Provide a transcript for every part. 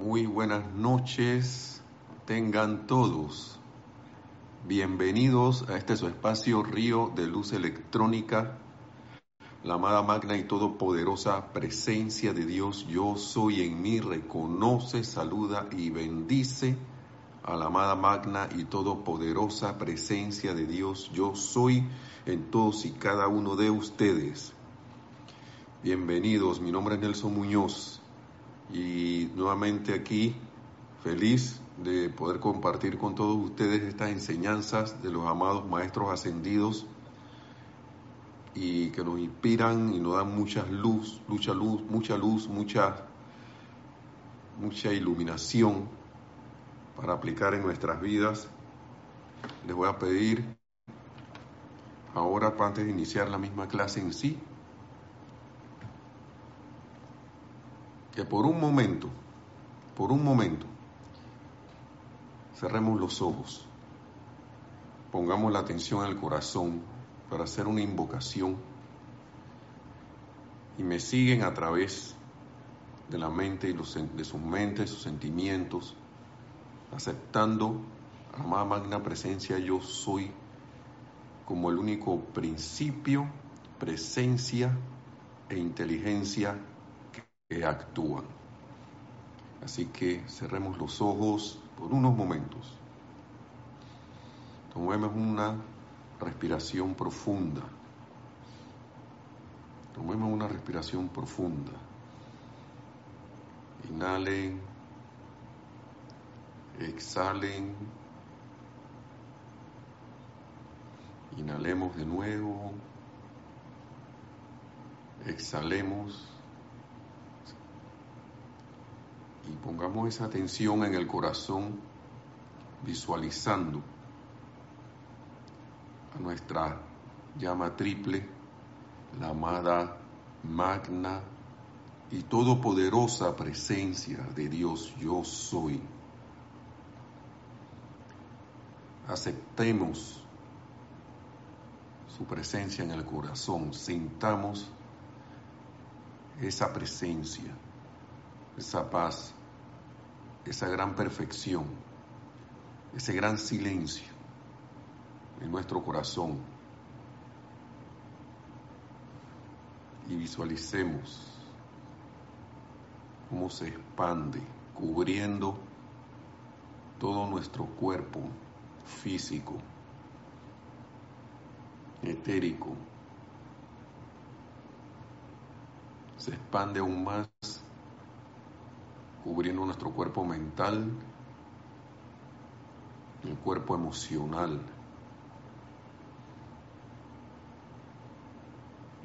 Muy buenas noches, tengan todos. Bienvenidos a este su espacio Río de Luz Electrónica, la amada magna y todopoderosa presencia de Dios, yo soy en mí, reconoce, saluda y bendice a la amada magna y todopoderosa presencia de Dios, yo soy en todos y cada uno de ustedes. Bienvenidos, mi nombre es Nelson Muñoz y nuevamente aquí feliz de poder compartir con todos ustedes estas enseñanzas de los amados maestros ascendidos y que nos inspiran y nos dan mucha luz, mucha luz, mucha luz, mucha, mucha iluminación para aplicar en nuestras vidas. Les voy a pedir ahora, antes de iniciar la misma clase en sí, que por un momento, por un momento, cerremos los ojos, pongamos la atención al corazón para hacer una invocación y me siguen a través de la mente y de sus mentes, sus sentimientos, aceptando a la magna presencia yo soy como el único principio, presencia e inteligencia que actúan. Así que cerremos los ojos por unos momentos. Tomemos una respiración profunda. Tomemos una respiración profunda. Inhalen, exhalen, inhalemos de nuevo, exhalemos y pongamos esa atención en el corazón visualizando a nuestra llama triple, la amada, magna y todopoderosa presencia de Dios yo soy. Aceptemos su presencia en el corazón, sintamos esa presencia, esa paz, esa gran perfección, ese gran silencio en nuestro corazón y visualicemos cómo se expande, cubriendo todo nuestro cuerpo físico, etérico. Se expande aún más, cubriendo nuestro cuerpo mental, el cuerpo emocional,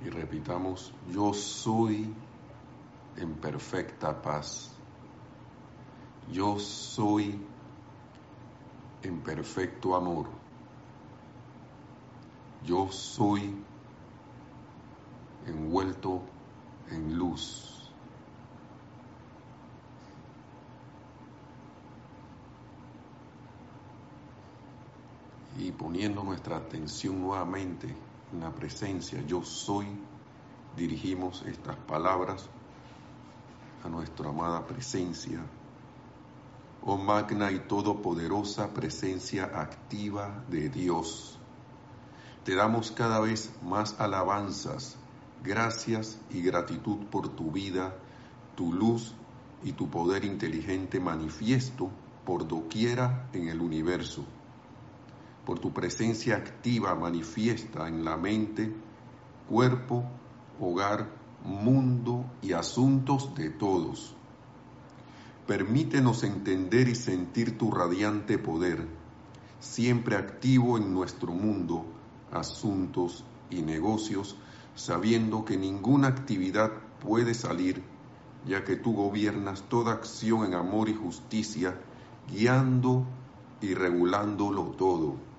y repitamos, yo soy en perfecta paz. Yo soy en perfecto amor. Yo soy envuelto en luz. Y poniendo nuestra atención nuevamente en la presencia yo soy, dirigimos estas palabras a nuestra amada presencia. Oh magna y todopoderosa presencia activa de Dios. Te damos cada vez más alabanzas, gracias y gratitud por tu vida, tu luz y tu poder inteligente manifiesto por doquiera en el universo por tu presencia activa manifiesta en la mente, cuerpo, hogar, mundo y asuntos de todos. Permítenos entender y sentir tu radiante poder, siempre activo en nuestro mundo, asuntos y negocios, sabiendo que ninguna actividad puede salir, ya que tú gobiernas toda acción en amor y justicia, guiando y regulándolo todo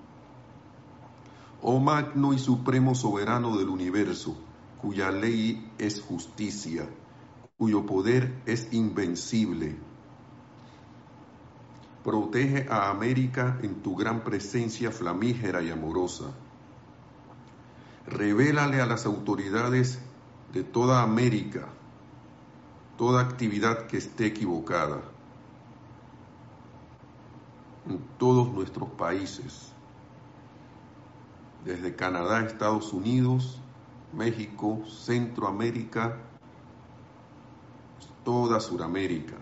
oh magno y supremo soberano del universo, cuya ley es justicia, cuyo poder es invencible. Protege a América en tu gran presencia flamígera y amorosa. Revélale a las autoridades de toda América toda actividad que esté equivocada en todos nuestros países, desde Canadá, Estados Unidos, México, Centroamérica, toda Suramérica.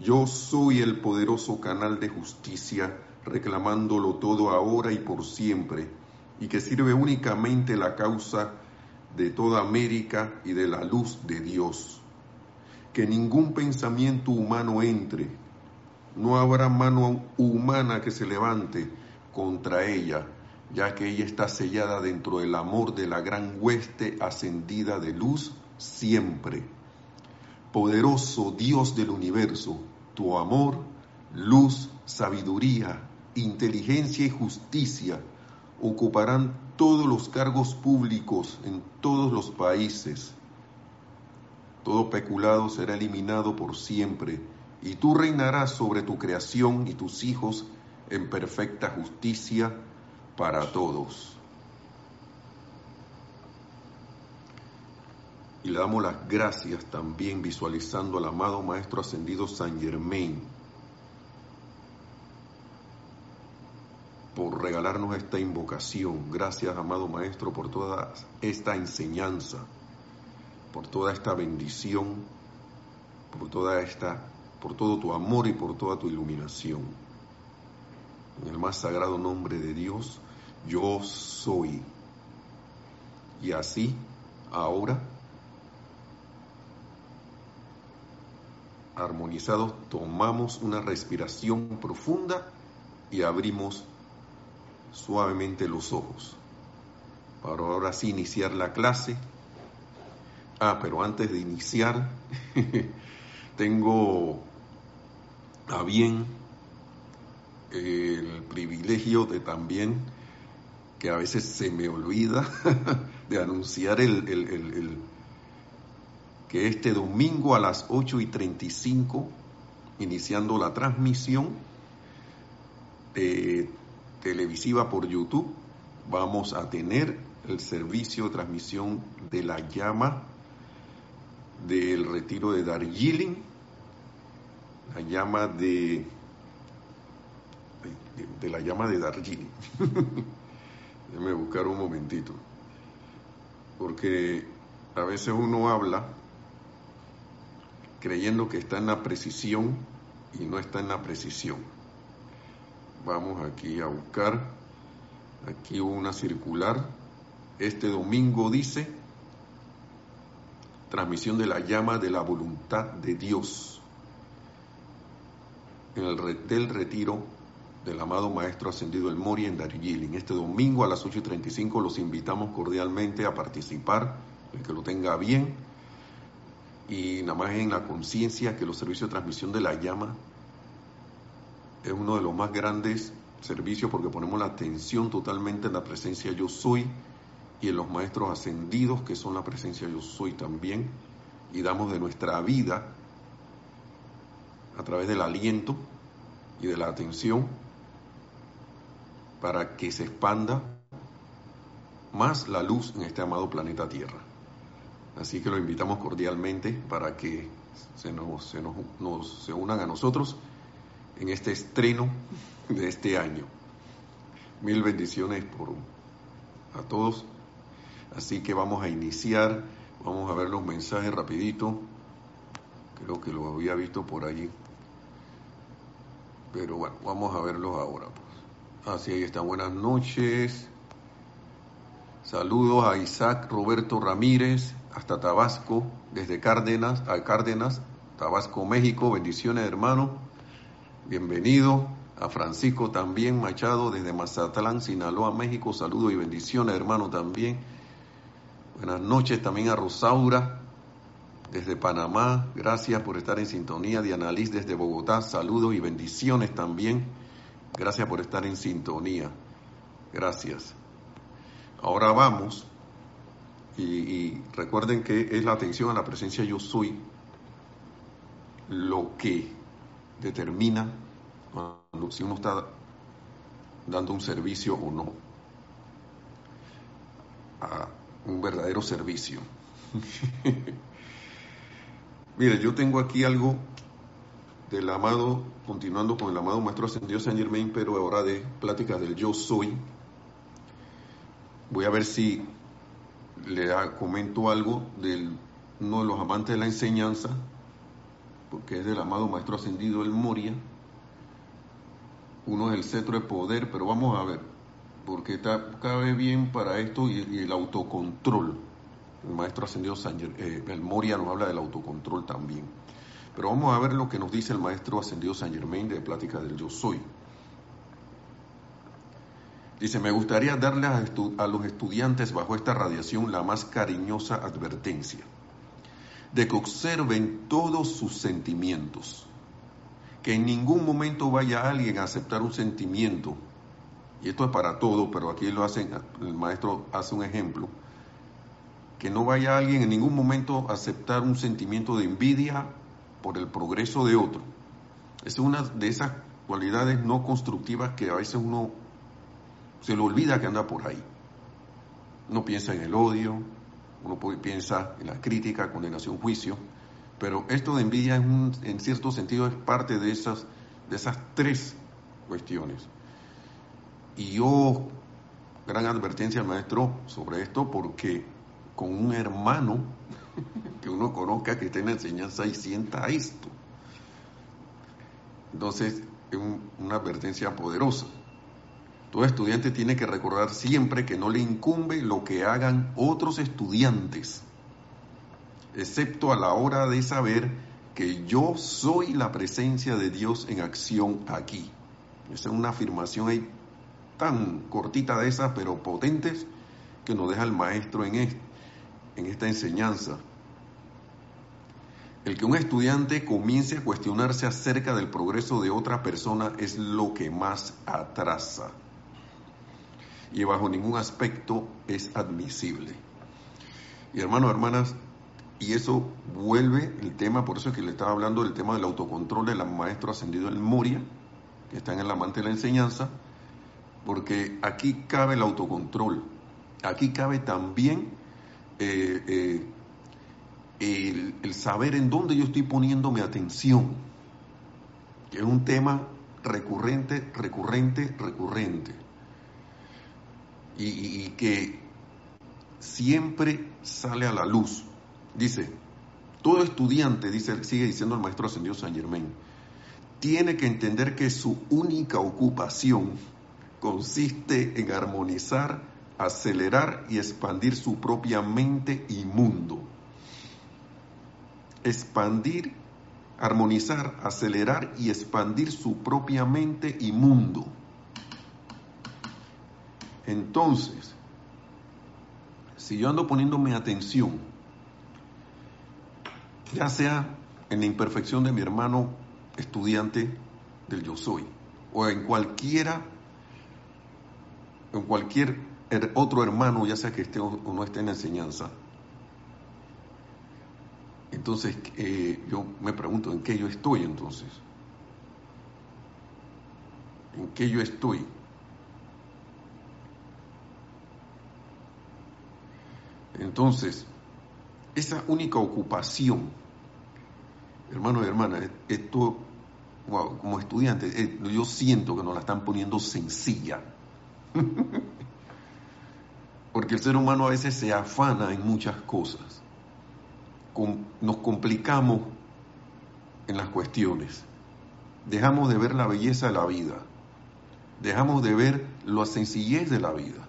Yo soy el poderoso canal de justicia, reclamándolo todo ahora y por siempre, y que sirve únicamente la causa de toda América y de la luz de Dios. Que ningún pensamiento humano entre, no habrá mano humana que se levante contra ella, ya que ella está sellada dentro del amor de la gran hueste ascendida de luz siempre. Poderoso Dios del universo, tu amor, luz, sabiduría, inteligencia y justicia ocuparán todos los cargos públicos en todos los países. Todo peculado será eliminado por siempre, y tú reinarás sobre tu creación y tus hijos en perfecta justicia para todos. Y le damos las gracias también visualizando al amado Maestro Ascendido San Germain por regalarnos esta invocación. Gracias, amado Maestro, por toda esta enseñanza, por toda esta bendición, por toda esta, por todo tu amor y por toda tu iluminación. En el más sagrado nombre de Dios, yo soy. Y así, ahora, armonizados, tomamos una respiración profunda y abrimos suavemente los ojos. Para ahora sí iniciar la clase. Ah, pero antes de iniciar, tengo a bien el privilegio de también, que a veces se me olvida, de anunciar el, el, que este domingo a las 8 y 35, iniciando la transmisión televisiva por YouTube, vamos a tener el servicio de transmisión de la llama del retiro de Darjeeling, la llama de de, la llama de Darjeeling. Déjame buscar un momentito. Porque a veces uno habla creyendo que está en la precisión y no está en la precisión. Vamos aquí a buscar. Aquí una circular. Este domingo dice, transmisión de la llama de la voluntad de Dios el del retiro del amado Maestro Ascendido El Mori en Darjeeling. Este domingo a las 8 y 35 los invitamos cordialmente a participar, el que lo tenga bien, y nada más en la conciencia que los servicios de transmisión de la llama es uno de los más grandes servicios porque ponemos la atención totalmente en la presencia yo soy y en los maestros ascendidos que son la presencia yo soy también y damos de nuestra vida a través del aliento y de la atención para que se expanda más la luz en este amado planeta Tierra. Así que lo invitamos cordialmente para que se, nos, se, nos, se unan a nosotros en este estreno de este año. Mil bendiciones por, a todos. Así que vamos a iniciar, vamos a ver los mensajes rapidito. Creo que lo había visto por allí. Pero bueno, vamos a verlos ahora. Pues. Así ahí está, buenas noches. Saludos a Isaac Roberto Ramírez, hasta Tabasco, desde Cárdenas, a Cárdenas, Tabasco, México. Bendiciones, hermano. Bienvenido. A Francisco también Machado, desde Mazatlán, Sinaloa, México. Saludos y bendiciones, hermano, también. Buenas noches también a Rosaura, desde Panamá. Gracias por estar en sintonía. Diana Liz, desde Bogotá. Saludos y bendiciones también. Gracias por estar en sintonía. Gracias. Ahora vamos y, recuerden que es la atención a la presencia yo soy lo que determina si uno está dando un servicio o no. A un verdadero servicio. Mire, yo tengo aquí algo del amado, continuando con el amado Maestro Ascendido Saint Germain, pero ahora de pláticas del yo soy. Voy a ver si le comento algo de uno de los amantes de la enseñanza, porque es del amado Maestro Ascendido el Moria. Uno es el cetro de poder, pero vamos a ver, porque cabe bien para esto y, el autocontrol. El Maestro Ascendido San, eh, Moria nos habla del autocontrol también. Pero vamos a ver lo que nos dice el Maestro Ascendido San Germain de Plática del Yo Soy. Dice, me gustaría darle a, los estudiantes bajo esta radiación la más cariñosa advertencia, de que observen todos sus sentimientos, que en ningún momento vaya alguien a aceptar un sentimiento, y esto es para todo, pero aquí lo hacen, el maestro hace un ejemplo, que no vaya alguien en ningún momento a aceptar un sentimiento de envidia por el progreso de otro. Es una de esas cualidades no constructivas que a veces uno se le olvida que anda por ahí. Uno piensa en el odio, uno piensa en la crítica, condenación, juicio, pero esto de envidia en cierto sentido es parte de esas, de esas tres cuestiones. Y yo, gran advertencia al maestro sobre esto, porque con un hermano que uno conozca que esté en la enseñanza y sienta esto. Entonces, es una advertencia poderosa. Todo estudiante tiene que recordar siempre que no le incumbe lo que hagan otros estudiantes, excepto a la hora de saber que yo soy la presencia de Dios en acción aquí. Esa es una afirmación ahí tan cortita de esas, pero potentes, que nos deja el maestro en, en esta enseñanza. El que un estudiante comience a cuestionarse acerca del progreso de otra persona es lo que más atrasa y bajo ningún aspecto es admisible. Y hermanos, hermanas, y eso vuelve el tema, por eso es que le estaba hablando del tema del autocontrol del maestro ascendido en Moria, que está en el amante de la enseñanza, porque aquí cabe el autocontrol, aquí cabe también eh, eh, el, saber en dónde yo estoy poniendo mi atención, que es un tema recurrente, recurrente, recurrente, y, que siempre sale a la luz. Dice, todo estudiante, dice, sigue diciendo el maestro ascendido San Germain, tiene que entender que su única ocupación consiste en armonizar, acelerar y expandir su propia mente y mundo expandir, armonizar, acelerar y expandir su propia mente y mundo. Entonces, si yo ando poniéndome atención, ya sea en la imperfección de mi hermano estudiante del yo soy, o en cualquiera, en cualquier otro hermano, ya sea que esté o no esté en la enseñanza, entonces, eh, yo me pregunto, ¿en qué yo estoy entonces? ¿En qué yo estoy? Entonces, esa única ocupación, hermano y hermana, esto, como estudiante, eh, yo siento que nos la están poniendo sencilla. Porque el ser humano a veces se afana en muchas cosas nos complicamos en las cuestiones. Dejamos de ver la belleza de la vida. Dejamos de ver la sencillez de la vida.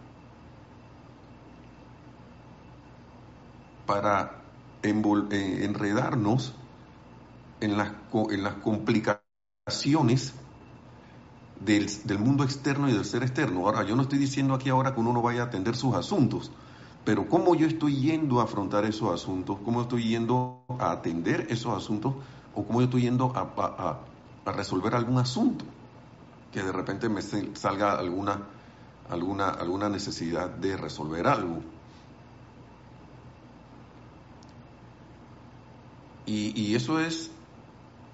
Para eh, enredarnos en las, en las complicaciones del, mundo externo y del ser externo. Ahora, yo no estoy diciendo aquí ahora que uno no vaya a atender sus asuntos, pero cómo yo estoy yendo a afrontar esos asuntos, cómo estoy yendo a atender esos asuntos o cómo yo estoy yendo a, resolver algún asunto que de repente me salga alguna, alguna, alguna necesidad de resolver algo. Y, eso es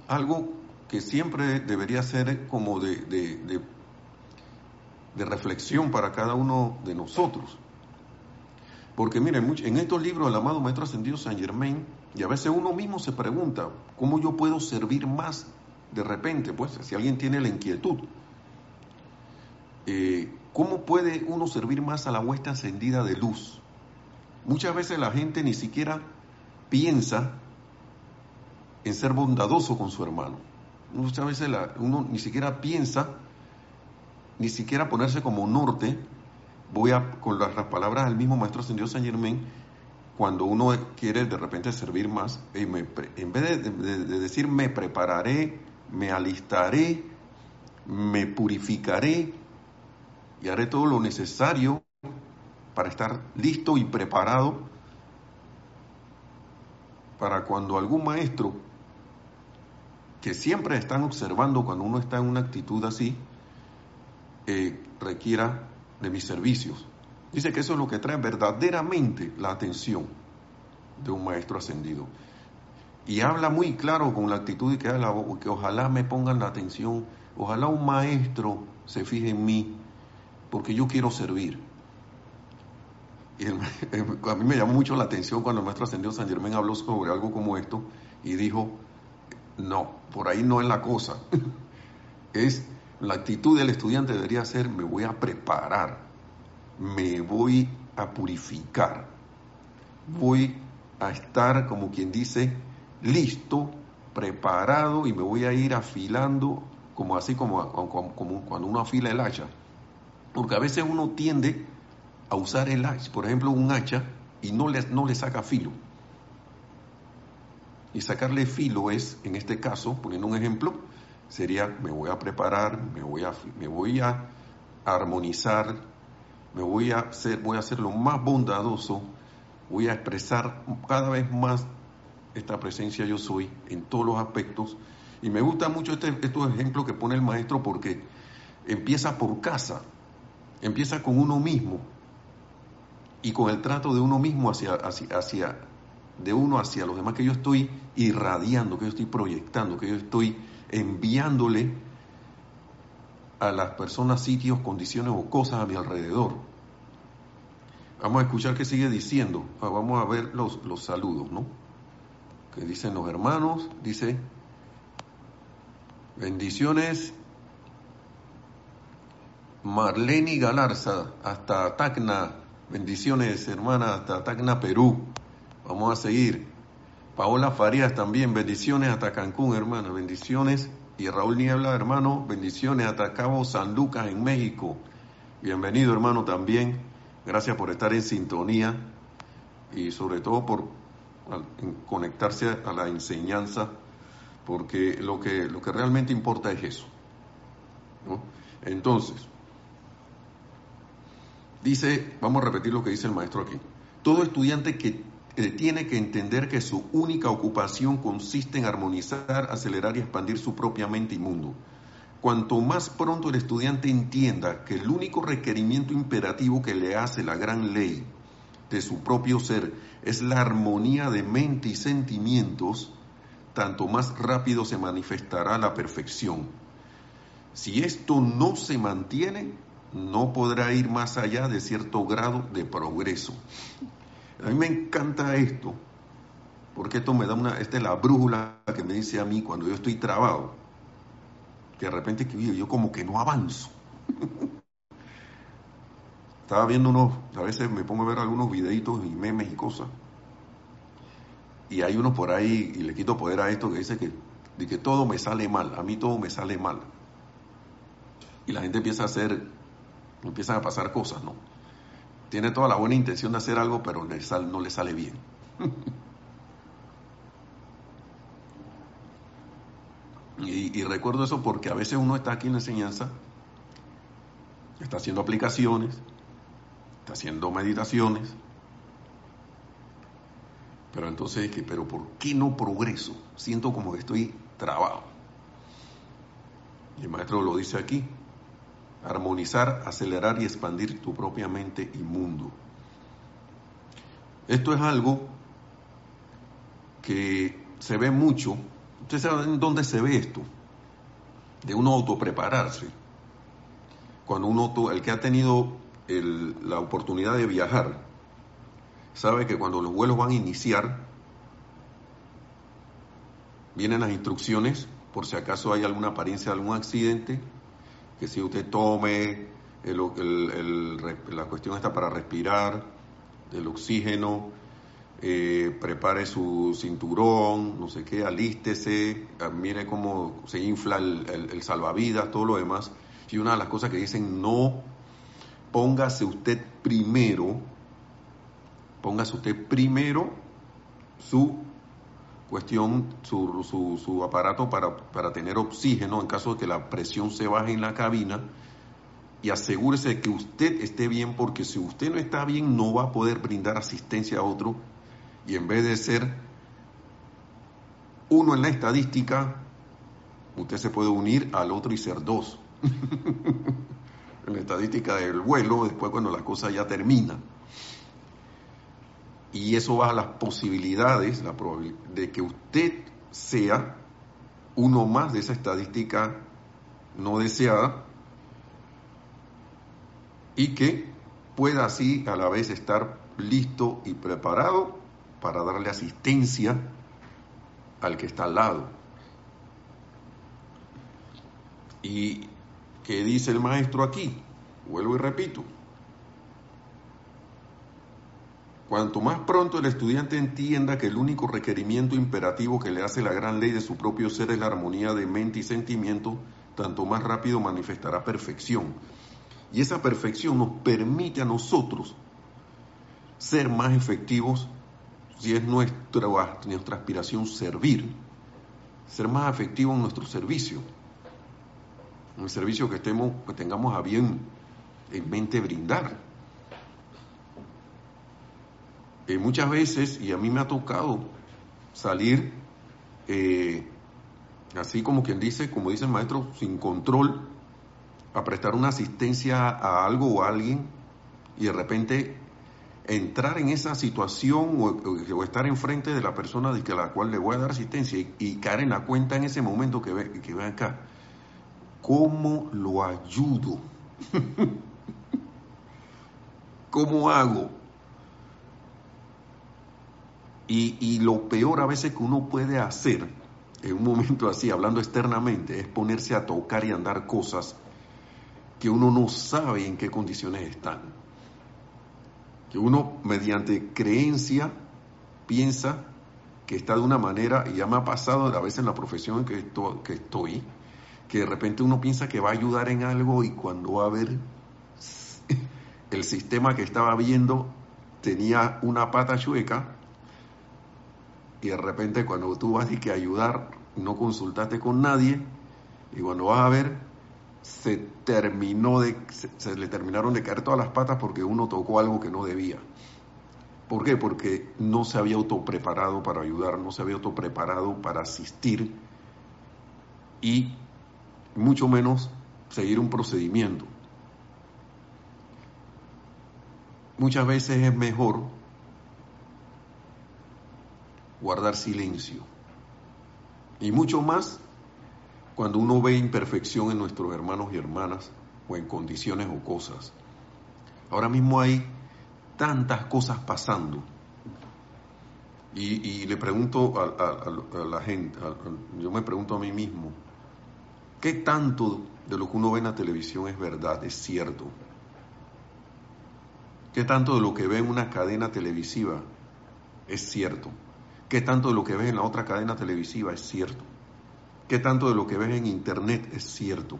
algo que siempre debería ser como de, de reflexión para cada uno de nosotros. Porque miren, en estos libros del amado Maestro Ascendido San Germain, y a veces uno mismo se pregunta, ¿cómo yo puedo servir más de repente, pues, si alguien tiene la inquietud, eh, ¿cómo puede uno servir más a la huesta encendida de luz? Muchas veces la gente ni siquiera piensa en ser bondadoso con su hermano. Muchas veces uno ni siquiera piensa, ni siquiera ponerse como norte. Voy a, con las, palabras del mismo maestro ascendido San Germán, cuando uno quiere de repente servir más, en vez de decir me prepararé, me alistaré, me purificaré y haré todo lo necesario para estar listo y preparado para cuando algún maestro que siempre están observando cuando uno está en una actitud así, eh, requiera de mis servicios. Dice que eso es lo que trae verdaderamente la atención de un maestro ascendido. Y habla muy claro con la actitud que, que ojalá me pongan la atención, ojalá un maestro se fije en mí, porque yo quiero servir. Y a mí me llamó mucho la atención cuando el maestro ascendido San Germán habló sobre algo como esto y dijo, no, por ahí no es la cosa. es la actitud del estudiante debería ser, me voy a preparar, me voy a purificar, voy a estar, como quien dice, listo, preparado y me voy a ir afilando, como así como, cuando uno afila el hacha. Porque a veces uno tiende a usar el hacha, por ejemplo, un hacha, y no le, no le saca filo. Y sacarle filo es, en este caso, poniendo un ejemplo, sería me voy a preparar, me voy a, me voy a armonizar, me voy a hacer, voy a hacer lo más bondadoso, voy a expresar cada vez más esta presencia yo soy en todos los aspectos. Y me gusta mucho este, estos ejemplos que pone el maestro porque empieza por casa, empieza con uno mismo y con el trato de uno mismo hacia, hacia de uno hacia los demás, que yo estoy irradiando, que yo estoy proyectando, que yo estoy enviándole a las personas, sitios, condiciones o cosas a mi alrededor. Vamos a escuchar qué sigue diciendo. Ah, vamos a ver los, los saludos, ¿no? Que dicen los hermanos, dice, bendiciones Marlene Galarza, hasta Tacna, bendiciones hermana, hasta Tacna, Perú. Vamos a seguir. Paola Farías también, bendiciones hasta Cancún, hermano, bendiciones. Y Raúl Niebla, hermano, bendiciones hasta Cabo San Lucas en México. Bienvenido, hermano, también. Gracias por estar en sintonía y sobre todo por conectarse a la enseñanza, porque lo que, lo que realmente importa es eso. Entonces, dice, vamos a repetir lo que dice el maestro aquí. Todo estudiante que tiene que entender que su única ocupación consiste en armonizar, acelerar y expandir su propia mente y mundo. Cuanto más pronto el estudiante entienda que el único requerimiento imperativo que le hace la gran ley de su propio ser es la armonía de mente y sentimientos, tanto más rápido se manifestará la perfección. Si esto no se mantiene, no podrá ir más allá de cierto grado de progreso. A mí me encanta esto, porque esto me da una, esta es la brújula que me dice a mí cuando yo estoy trabado, que de repente yo como que no avanzo. Estaba viendo unos, a veces me pongo a ver algunos videitos y memes y cosas. Y hay unos por ahí, y le quito poder a esto, que dice que, de que todo me sale mal, a mí todo me sale mal. Y la gente empieza a hacer, empiezan a pasar cosas, ¿no? Tiene toda la buena intención de hacer algo, pero no le sale bien. y, recuerdo eso porque a veces uno está aquí en la enseñanza, está haciendo aplicaciones, está haciendo meditaciones, pero entonces, ¿pero por qué no progreso? Siento como que estoy trabado. Y el maestro lo dice aquí, armonizar, acelerar y expandir tu propia mente y mundo. Esto es algo que se ve mucho. Ustedes saben dónde se ve esto, de uno autoprepararse. Cuando uno, el que ha tenido la oportunidad de viajar, sabe que cuando los vuelos van a iniciar, vienen las instrucciones por si acaso hay alguna apariencia de algún accidente, que si usted tome la cuestión está para respirar, el oxígeno, eh, prepare su cinturón, no sé qué, alístese, ah, mire cómo se infla el, salvavidas, todo lo demás. Y una de las cosas que dicen, no póngase usted primero, póngase usted primero su cuestión, su, su, aparato para, para, tener oxígeno en caso de que la presión se baje en la cabina y asegúrese de que usted esté bien porque si usted no está bien no va a poder brindar asistencia a otro y en vez de ser uno en la estadística, usted se puede unir al otro y ser dos. en la estadística del vuelo, después cuando la cosa ya termina. Y eso baja las posibilidades la de que usted sea uno más de esa estadística no deseada y que pueda así a la vez estar listo y preparado para darle asistencia al que está al lado. ¿Y qué dice el maestro aquí? Vuelvo y repito. Cuanto más pronto el estudiante entienda que el único requerimiento imperativo que le hace la gran ley de su propio ser es la armonía de mente y sentimiento, tanto más rápido manifestará perfección. Y esa perfección nos permite a nosotros ser más efectivos si es nuestra, aspiración servir, ser más efectivo en nuestro servicio, en el servicio que, estemos, que tengamos a bien en mente brindar. Muchas veces, y a mí me ha tocado salir eh, así como quien dice, como dice el maestro, sin control, a prestar una asistencia a algo o a alguien, y de repente entrar en esa situación o, estar enfrente de la persona de a la cual le voy a dar asistencia y, caer en la cuenta en ese momento que ve, que ve acá. ¿Cómo lo ayudo? ¿Cómo hago? Y, lo peor a veces que uno puede hacer en un momento así, hablando externamente, es ponerse a tocar y andar cosas que uno no sabe en qué condiciones están. Que uno mediante creencia piensa que está de una manera, y ya me ha pasado a veces en la profesión que, que estoy, que de repente uno piensa que va a ayudar en algo y cuando va a ver el sistema que estaba viendo tenía una pata chueca y de repente cuando tú vas y que ayudar no consultaste con nadie y cuando vas a ver se terminó de, se, le terminaron de caer todas las patas porque uno tocó algo que no debía. ¿Por qué? Porque no se había autopreparado para ayudar, no se había autopreparado para asistir y mucho menos seguir un procedimiento. Muchas veces es mejor guardar silencio y mucho más cuando uno ve imperfección en nuestros hermanos y hermanas o en condiciones o cosas. Ahora mismo hay tantas cosas pasando. Y, le pregunto a, la gente, yo me pregunto a mí mismo, ¿qué tanto de lo que uno ve en la televisión es verdad, es cierto? ¿Qué tanto de lo que ve en una cadena televisiva es cierto? ¿Qué tanto de lo que ve en la otra cadena televisiva es cierto? ¿Qué tanto de lo que ves en Internet es cierto?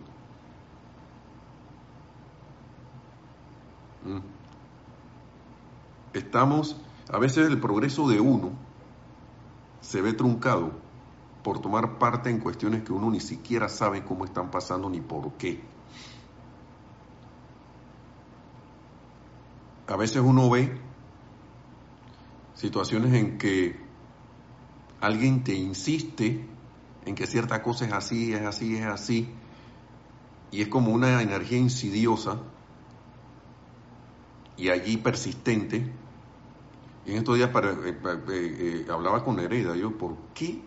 Mm. Estamos, a veces el progreso de uno se ve truncado por tomar parte en cuestiones que uno ni siquiera sabe cómo están pasando ni por qué. A veces uno ve situaciones en que alguien te insiste en que cierta cosa es así, es así, es así, y es como una energía insidiosa y allí persistente. En estos días eh, eh, eh, hablaba con Hereda, yo, ¿por qué?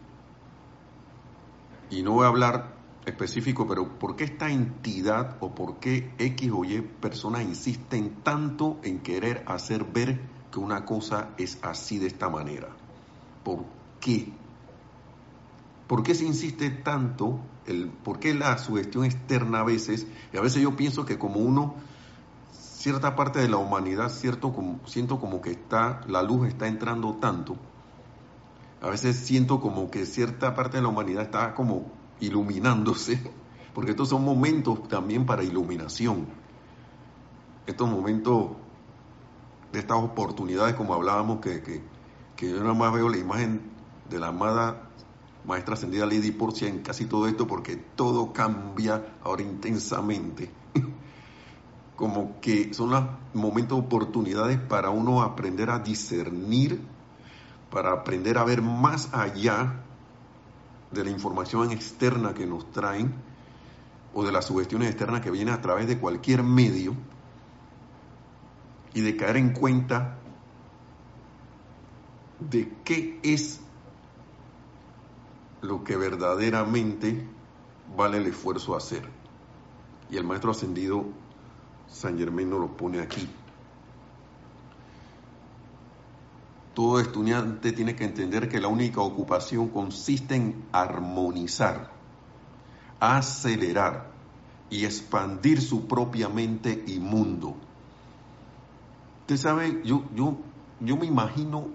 Y no voy a hablar específico, pero ¿por qué esta entidad o por qué X o Y personas insisten tanto en querer hacer ver que una cosa es así de esta manera? ¿Por ¿Por qué se insiste tanto? El, ¿Por qué la sugestión externa a veces? Y a veces yo pienso que como uno, cierta parte de la humanidad, cierto, siento como que está, la luz está entrando tanto. A veces siento como que cierta parte de la humanidad está como iluminándose, porque estos son momentos también para iluminación. Estos momentos de estas oportunidades, como hablábamos, que, que, que yo nada más veo la imagen de la amada maestra ascendida Lady Porcia en casi todo esto porque todo cambia ahora intensamente. Como que son los momentos, oportunidades para uno aprender a discernir, para aprender a ver más allá de la información externa que nos traen o de las sugestiones externas que vienen a través de cualquier medio y de caer en cuenta de qué es lo que verdaderamente vale el esfuerzo hacer. Y el maestro ascendido San Germán nos lo pone aquí. Todo estudiante tiene que entender que la única ocupación consiste en armonizar, acelerar y expandir su propia mente y mundo. Usted sabe, yo, yo, yo me imagino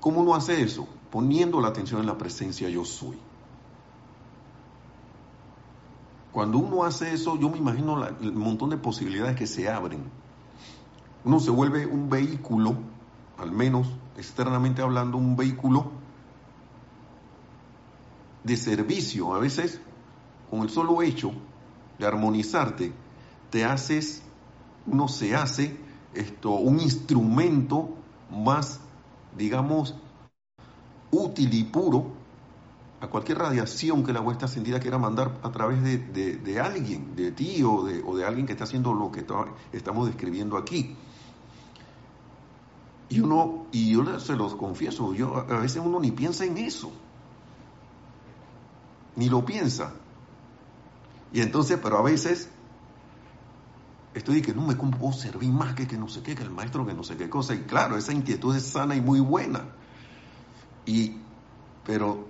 cómo uno hace eso poniendo la atención en la presencia yo soy. Cuando uno hace eso, yo me imagino el montón de posibilidades que se abren. Uno se vuelve un vehículo, al menos externamente hablando, un vehículo de servicio. A veces, con el solo hecho de armonizarte, te haces, uno se hace esto, un instrumento más, digamos, útil y puro a cualquier radiación que la huesta ascendida quiera mandar a través de, alguien, de ti o de, o de, alguien que está haciendo lo que estamos describiendo aquí. Y uno, y yo se los confieso, yo a veces uno ni piensa en eso, ni lo piensa. Y entonces, pero a veces estoy que no me puedo servir más que que no sé qué, que el maestro que no sé qué cosa. Y claro, esa inquietud es sana y muy buena. Y, pero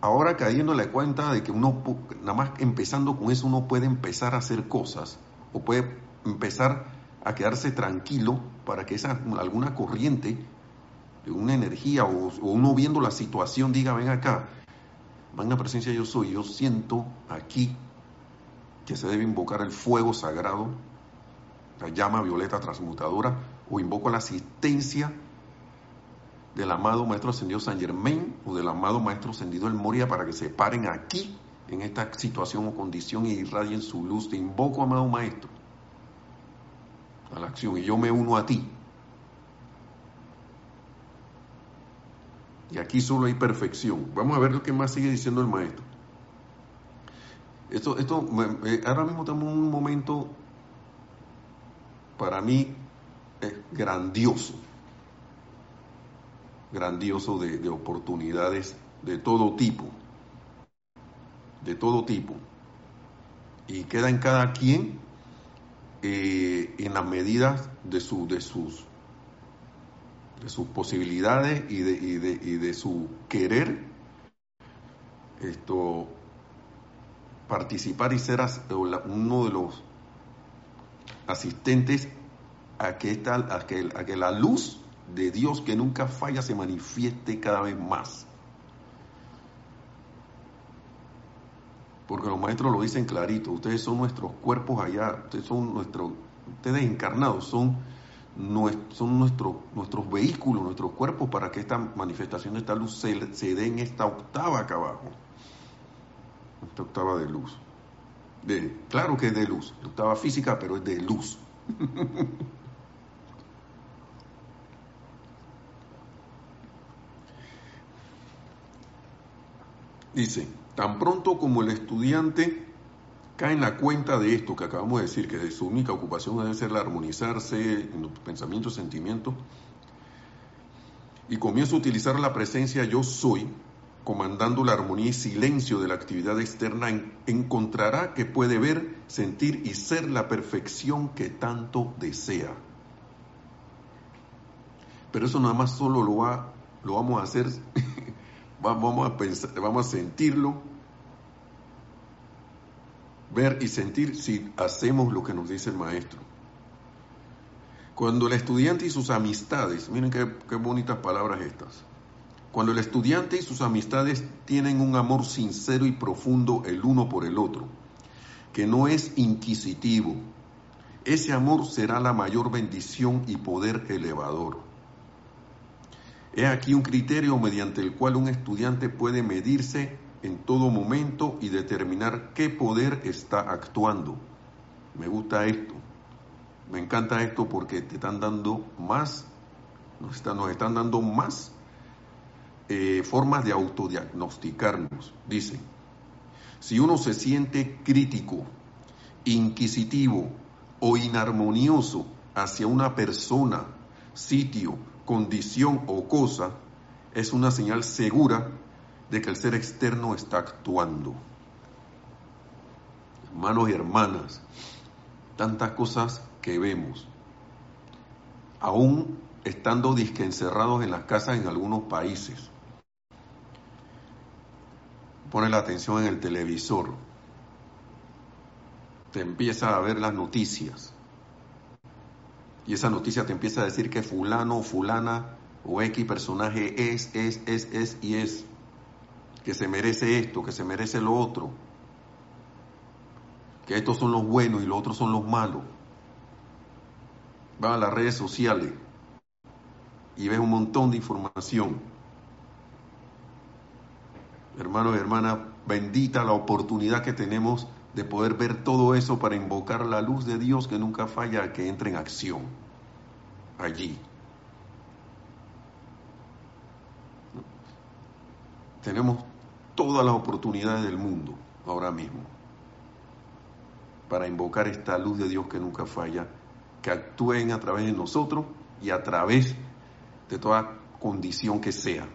ahora cayendo la cuenta de que uno, nada más empezando con eso, uno puede empezar a hacer cosas o puede empezar a quedarse tranquilo para que esa alguna corriente una energía o, uno viendo la situación diga, ven acá, la presencia yo soy, yo siento aquí que se debe invocar el fuego sagrado, la llama violeta transmutadora, o invoco la asistencia del amado Maestro Ascendido San Germain o del amado Maestro Ascendido El Moria para que se paren aquí en esta situación o condición y irradien su luz. Te invoco, amado Maestro, a la acción y yo me uno a ti. Y aquí solo hay perfección. Vamos a ver lo que más sigue diciendo el Maestro. Esto, esto, ahora mismo estamos en un momento para mí grandioso grandioso de, oportunidades de todo tipo, de todo tipo. Y queda en cada quien eh, en las medidas de, de, sus, de sus posibilidades y de, y de, y de su querer esto, participar y ser uno de los asistentes a que, esta, a que, a que la luz de Dios que nunca falla se manifieste cada vez más. Porque los maestros lo dicen clarito, ustedes son nuestros cuerpos allá, ustedes son nuestros, ustedes encarnados son, son nuestros nuestros vehículos, nuestros cuerpos para que esta manifestación de esta luz se, dé en esta octava acá abajo. Esta octava de luz. Claro que es de luz, octava física, pero es de luz. Dice, tan pronto como el estudiante cae en la cuenta de esto que acabamos de decir, que su única ocupación debe ser la armonizarse en los pensamientos, sentimientos, y comienza a utilizar la presencia yo soy, comandando la armonía y silencio de la actividad externa, encontrará que puede ver, sentir y ser la perfección que tanto desea. Pero eso nada más solo lo, va, lo vamos a hacer Vamos a, pensar, vamos a sentirlo, ver y sentir si hacemos lo que nos dice el maestro. Cuando el estudiante y sus amistades, miren qué, qué bonitas palabras estas, cuando el estudiante y sus amistades tienen un amor sincero y profundo el uno por el otro, que no es inquisitivo, ese amor será la mayor bendición y poder elevador. He aquí un criterio mediante el cual un estudiante puede medirse en todo momento y determinar qué poder está actuando. Me gusta esto. Me encanta esto porque te están dando más, nos están, dando más eh, formas de autodiagnosticarnos. Dice, si uno se siente crítico, inquisitivo o inarmonioso hacia una persona, sitio, condición o cosa, es una señal segura de que el ser externo está actuando. Hermanos y hermanas, tantas cosas que vemos, aún estando disque encerrados en las casas en algunos países pone la atención en el televisor, te empieza a ver las noticias. Y esa noticia te empieza a decir que fulano o fulana o X personaje es, es, es, es y es. Que se merece esto, que se merece lo otro. Que estos son los buenos y los otros son los malos. Va a las redes sociales y ves un montón de información hermanos y hermanas, bendita la oportunidad que tenemos de poder ver todo eso para invocar la luz de Dios que nunca falla, que entre en acción allí. Tenemos todas las oportunidades del mundo ahora mismo para invocar esta luz de Dios que nunca falla, que actúen a través de nosotros y a través de toda condición que sea.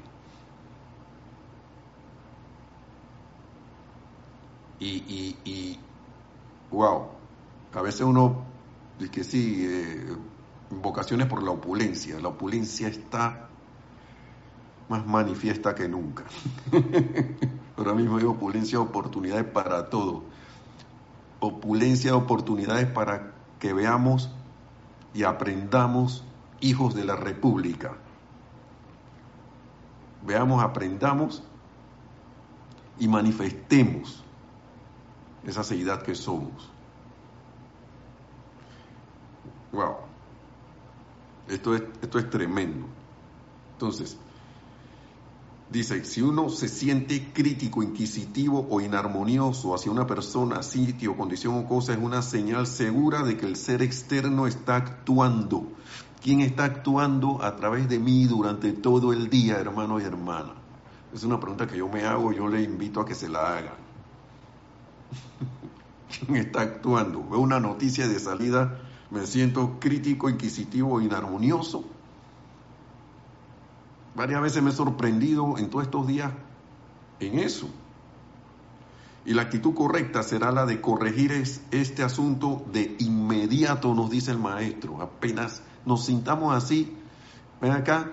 Y, y, wow, a veces uno dice que sí, eh, invocaciones por la opulencia. La opulencia está más manifiesta que nunca. Ahora mismo hay opulencia de oportunidades para todo. Opulencia de oportunidades para que veamos y aprendamos hijos de la República. Veamos, aprendamos y manifestemos esa seguidad que somos. Wow. Esto es, esto es tremendo. Entonces, dice, si uno se siente crítico, inquisitivo o inarmonioso hacia una persona, sitio, condición o cosa, es una señal segura de que el ser externo está actuando. ¿Quién está actuando a través de mí durante todo el día, hermano y hermana? Es una pregunta que yo me hago, yo le invito a que se la hagan. ¿Quién está actuando? Veo una noticia de salida, me siento crítico, inquisitivo, inarmonioso. Varias veces me he sorprendido en todos estos días en eso. Y la actitud correcta será la de corregir este asunto de inmediato, nos dice el maestro. Apenas nos sintamos así, ven acá,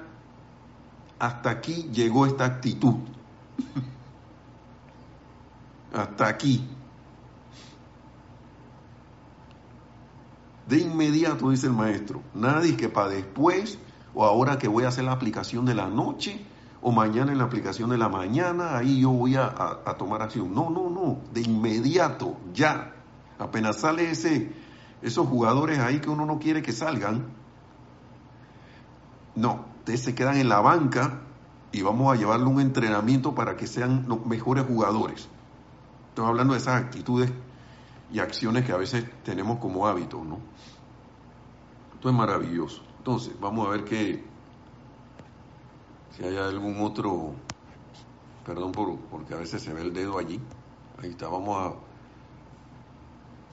hasta aquí llegó esta actitud. hasta aquí. De inmediato, dice el maestro, nadie que para después o ahora que voy a hacer la aplicación de la noche o mañana en la aplicación de la mañana, ahí yo voy a, tomar acción. No, no, no, de inmediato, ya. Apenas sale ese, esos jugadores ahí que uno no quiere que salgan, no, ustedes se quedan en la banca y vamos a llevarle un entrenamiento para que sean los mejores jugadores. Estoy hablando de esas actitudes y acciones que a veces tenemos como hábito, ¿no? Esto es maravilloso. Entonces, vamos a ver que si hay algún otro, perdón por, porque a veces se ve el dedo allí. Ahí está, vamos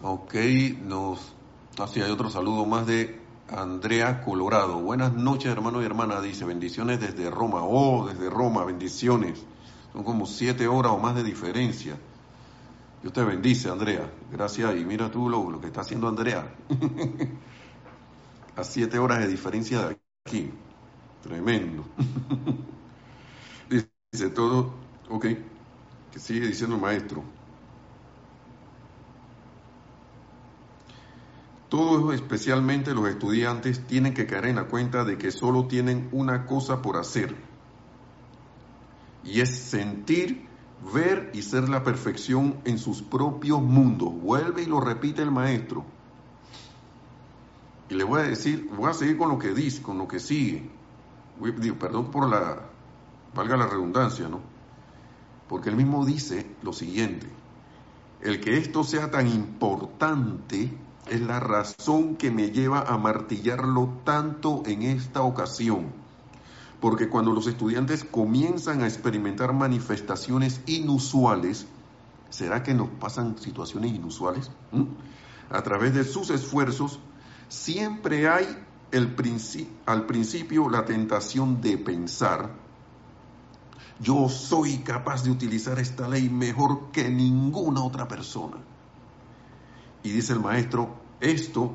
a... Ok, nos... Así hay otro saludo más de Andrea Colorado. Buenas noches, hermano y hermana. Dice, bendiciones desde Roma. Oh, desde Roma, bendiciones. Son como siete horas o más de diferencia. Dios te bendice, Andrea. Gracias. Y mira tú lo, que está haciendo Andrea. A siete horas de diferencia de aquí. Tremendo. dice todo, ok, que sigue diciendo el maestro. Todos, especialmente los estudiantes, tienen que caer en la cuenta de que solo tienen una cosa por hacer. Y es sentir, ver y ser la perfección en sus propios mundos. Vuelve y lo repite el maestro. Y le voy a decir, voy a seguir con lo que dice, con lo que sigue. perdón por la, valga la redundancia, ¿no? Porque él mismo dice lo siguiente, el que esto sea tan importante es la razón que me lleva a martillarlo tanto en esta ocasión. Porque cuando los estudiantes comienzan a experimentar manifestaciones inusuales, ¿será que nos pasan situaciones inusuales? ¿Mm? A través de sus esfuerzos, siempre hay el al principio la tentación de pensar, yo soy capaz de utilizar esta ley mejor que ninguna otra persona. Y dice el maestro, esto,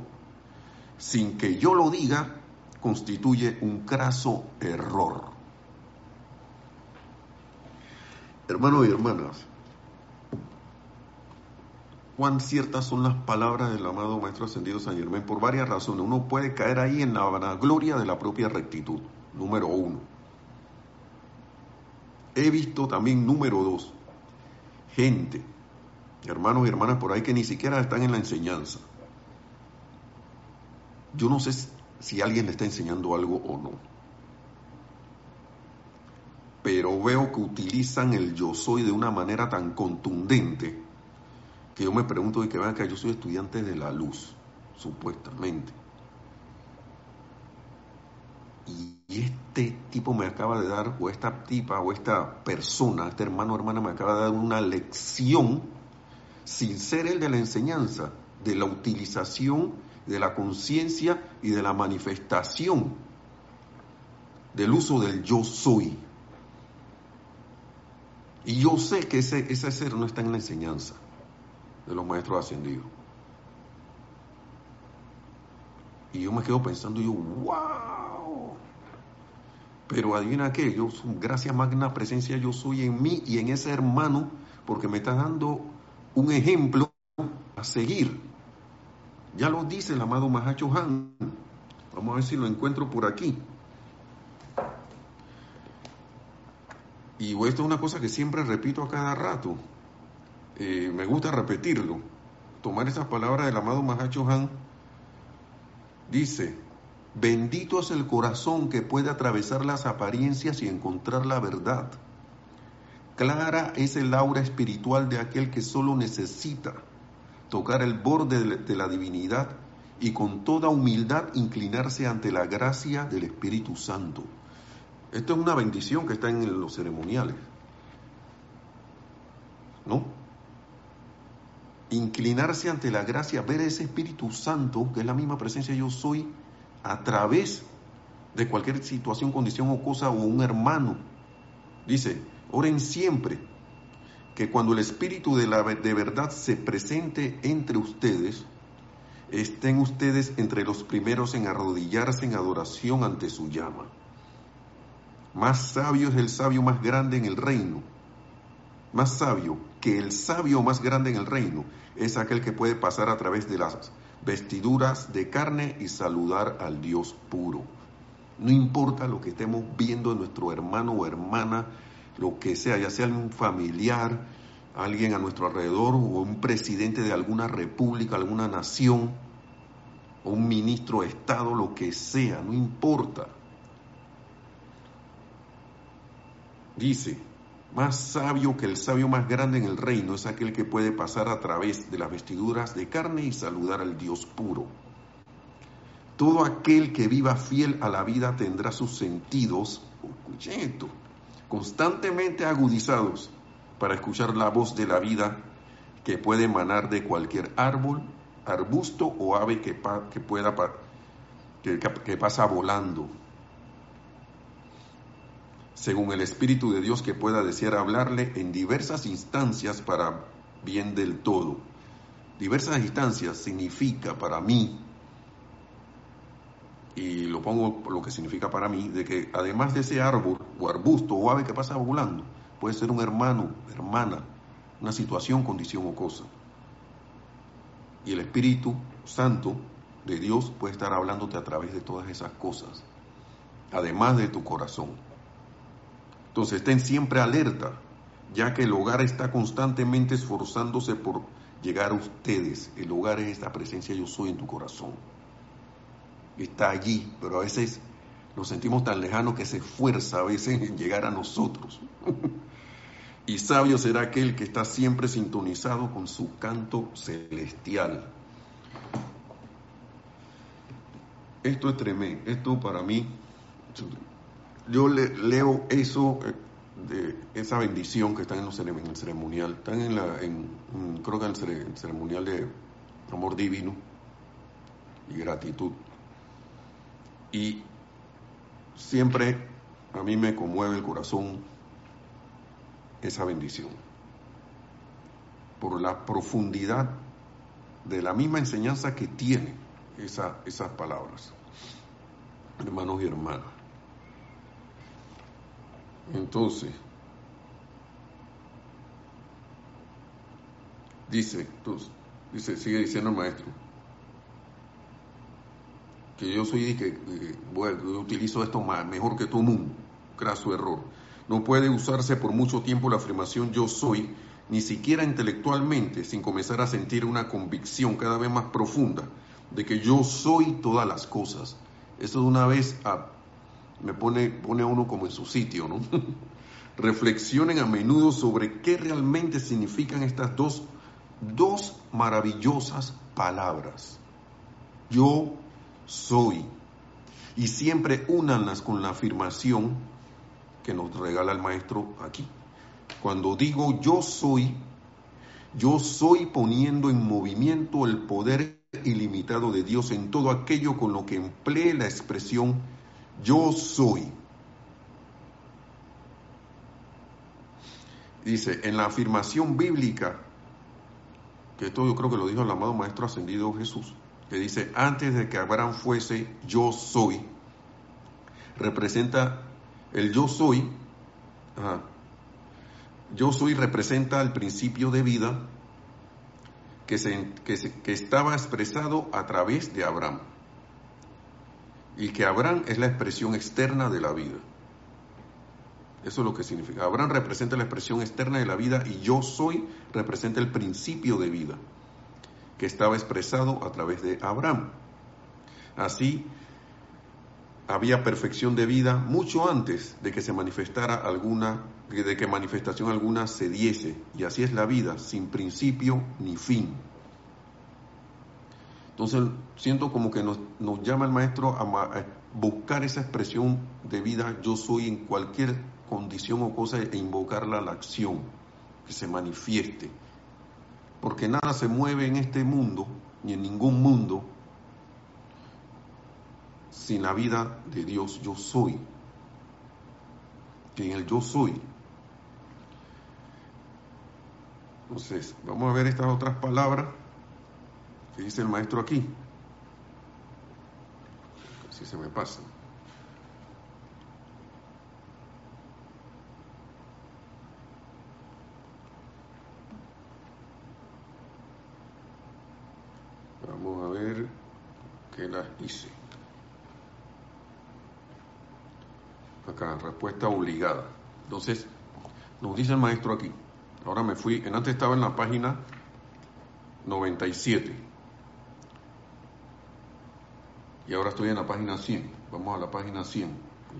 sin que yo lo diga, constituye un craso error. Hermanos y hermanas, cuán ciertas son las palabras del amado Maestro Ascendido San Germán por varias razones. Uno puede caer ahí en la vanagloria de la propia rectitud, número uno. He visto también, número dos, gente, hermanos y hermanas por ahí que ni siquiera están en la enseñanza yo no sé si alguien le está enseñando algo o no. Pero veo que utilizan el yo soy de una manera tan contundente que yo me pregunto de que vean que yo soy estudiante de la luz, supuestamente. Y este tipo me acaba de dar, o esta tipa, o esta persona, este hermano o hermana me acaba de dar una lección sin ser el de la enseñanza, de la utilización de la conciencia y de la manifestación del uso del yo soy. Y yo sé que ese, ese ser no está en la enseñanza de los maestros ascendidos. Y yo me quedo pensando, yo, wow. Pero adivina qué, yo, gracias magna presencia yo soy en mí y en ese hermano, porque me está dando un ejemplo a seguir. Ya lo dice el amado Mahacho Han. Vamos a ver si lo encuentro por aquí. Y esto es una cosa que siempre repito a cada rato. Eh, me gusta repetirlo. Tomar esas palabras del amado Mahacho Han. Dice, bendito es el corazón que puede atravesar las apariencias y encontrar la verdad. Clara es el aura espiritual de aquel que solo necesita tocar el borde de la divinidad y con toda humildad inclinarse ante la gracia del Espíritu Santo. Esto es una bendición que está en los ceremoniales. ¿No? Inclinarse ante la gracia, ver ese Espíritu Santo, que es la misma presencia yo soy, a través de cualquier situación, condición o cosa o un hermano. Dice, oren siempre que cuando el Espíritu de, la, de verdad se presente entre ustedes, estén ustedes entre los primeros en arrodillarse en adoración ante su llama. Más sabio es el sabio más grande en el reino. Más sabio que el sabio más grande en el reino es aquel que puede pasar a través de las vestiduras de carne y saludar al Dios puro. No importa lo que estemos viendo en nuestro hermano o hermana lo que sea, ya sea un familiar, alguien a nuestro alrededor o un presidente de alguna república, alguna nación, o un ministro de Estado, lo que sea, no importa. Dice, más sabio que el sabio más grande en el reino es aquel que puede pasar a través de las vestiduras de carne y saludar al Dios puro. Todo aquel que viva fiel a la vida tendrá sus sentidos, constantemente agudizados para escuchar la voz de la vida que puede emanar de cualquier árbol, arbusto o ave que, pueda que pasa volando. Según el Espíritu de Dios que pueda desear hablarle en diversas instancias para bien del todo. Diversas instancias significa para mí y lo pongo lo que significa para mí, de que además de ese árbol o arbusto o ave que pasa volando, puede ser un hermano, hermana, una situación, condición o cosa. Y el Espíritu Santo de Dios puede estar hablándote a través de todas esas cosas, además de tu corazón. Entonces estén siempre alerta, ya que el hogar está constantemente esforzándose por llegar a ustedes. El hogar es esta presencia yo soy en tu corazón. Está allí, pero a veces nos sentimos tan lejanos que se esfuerza a veces en llegar a nosotros. y sabio será aquel que está siempre sintonizado con su canto celestial. Esto es tremendo, esto para mí, yo leo eso, eh, de esa bendición que está en, los, en el ceremonial, están en la, creo que en el ceremonial de amor divino y gratitud. Y siempre a mí me conmueve el corazón esa bendición, por la profundidad de la misma enseñanza que tiene esa, esas palabras, hermanos y hermanas. Entonces, dice, dice, sigue diciendo el maestro, que yo soy que bueno, utilizo esto mejor que todo mundo, su error. No puede usarse por mucho tiempo la afirmación yo soy, ni siquiera intelectualmente, sin comenzar a sentir una convicción cada vez más profunda de que yo soy todas las cosas. Eso de una vez a, me pone, pone a uno como en su sitio, ¿no? Reflexionen a menudo sobre qué realmente significan estas dos, dos maravillosas palabras. Yo soy. Y siempre únanlas con la afirmación que nos regala el maestro aquí. Cuando digo yo soy, yo soy poniendo en movimiento el poder ilimitado de Dios en todo aquello con lo que emplee la expresión yo soy. Dice, en la afirmación bíblica, que esto yo creo que lo dijo el amado Maestro Ascendido Jesús, que dice, antes de que Abraham fuese, yo soy, representa el yo soy, yo soy representa el principio de vida que, que estaba expresado a través de Abraham y que Abraham es la expresión externa de la vida. Eso es lo que significa. Abraham representa la expresión externa de la vida y yo soy representa el principio de vida que estaba expresado a través de Abraham. Así, había perfección de vida mucho antes de que se manifestara alguna, de que manifestación alguna se diese. Y así es la vida, sin principio ni fin. Entonces siento como que nos, llama el maestro a, buscar esa expresión de vida yo soy en cualquier condición o cosa e invocarla a la acción, que se manifieste. Porque nada se mueve en este mundo, ni en ningún mundo, sin la vida de Dios yo soy. Que en el yo soy. Entonces, vamos a ver estas otras palabras ¿Qué dice el maestro aquí? Si se me pasa. Vamos a ver qué las hice. Acá, respuesta obligada. Entonces, nos dice el maestro aquí. Ahora me fui, en antes estaba en la página 97. Y ahora estoy en la página 100. Vamos a la página 100.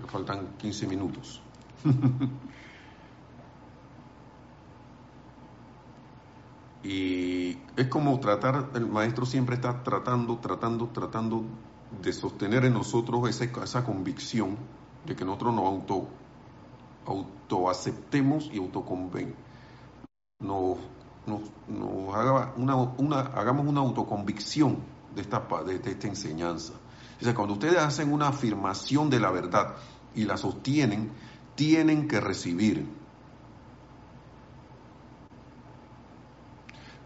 Me faltan 15 minutos. y es como tratar, el maestro siempre está tratando, tratando, tratando de sostener en nosotros esa, esa convicción de que nosotros nos auto, autoaceptemos y autoconven. Nos, nos, nos haga una, una, hagamos una autoconvicción de esta, de esta enseñanza Dice, cuando ustedes hacen una afirmación de la verdad y la sostienen, tienen que recibir.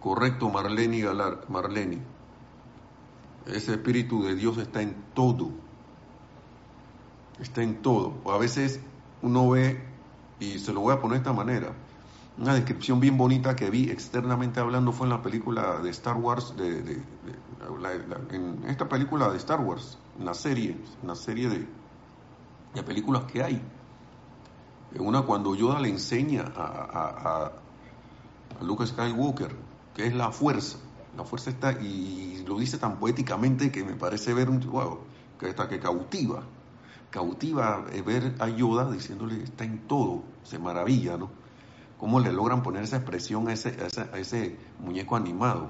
Correcto, Marlene Galar, Marlene. Ese Espíritu de Dios está en todo, está en todo. O a veces uno ve, y se lo voy a poner de esta manera, una descripción bien bonita que vi externamente hablando fue en la película de Star Wars, de, en esta película de Star Wars, en la serie, una serie de, de películas que hay. Una cuando Yoda le enseña a, a, a, Skywalker que es la fuerza. La fuerza está, y lo dice tan poéticamente que me parece ver un wow, que está que cautiva. Cautiva ver a Yoda diciéndole está en todo, se maravilla, ¿no? Cómo le logran poner esa expresión a ese, ese muñeco animado.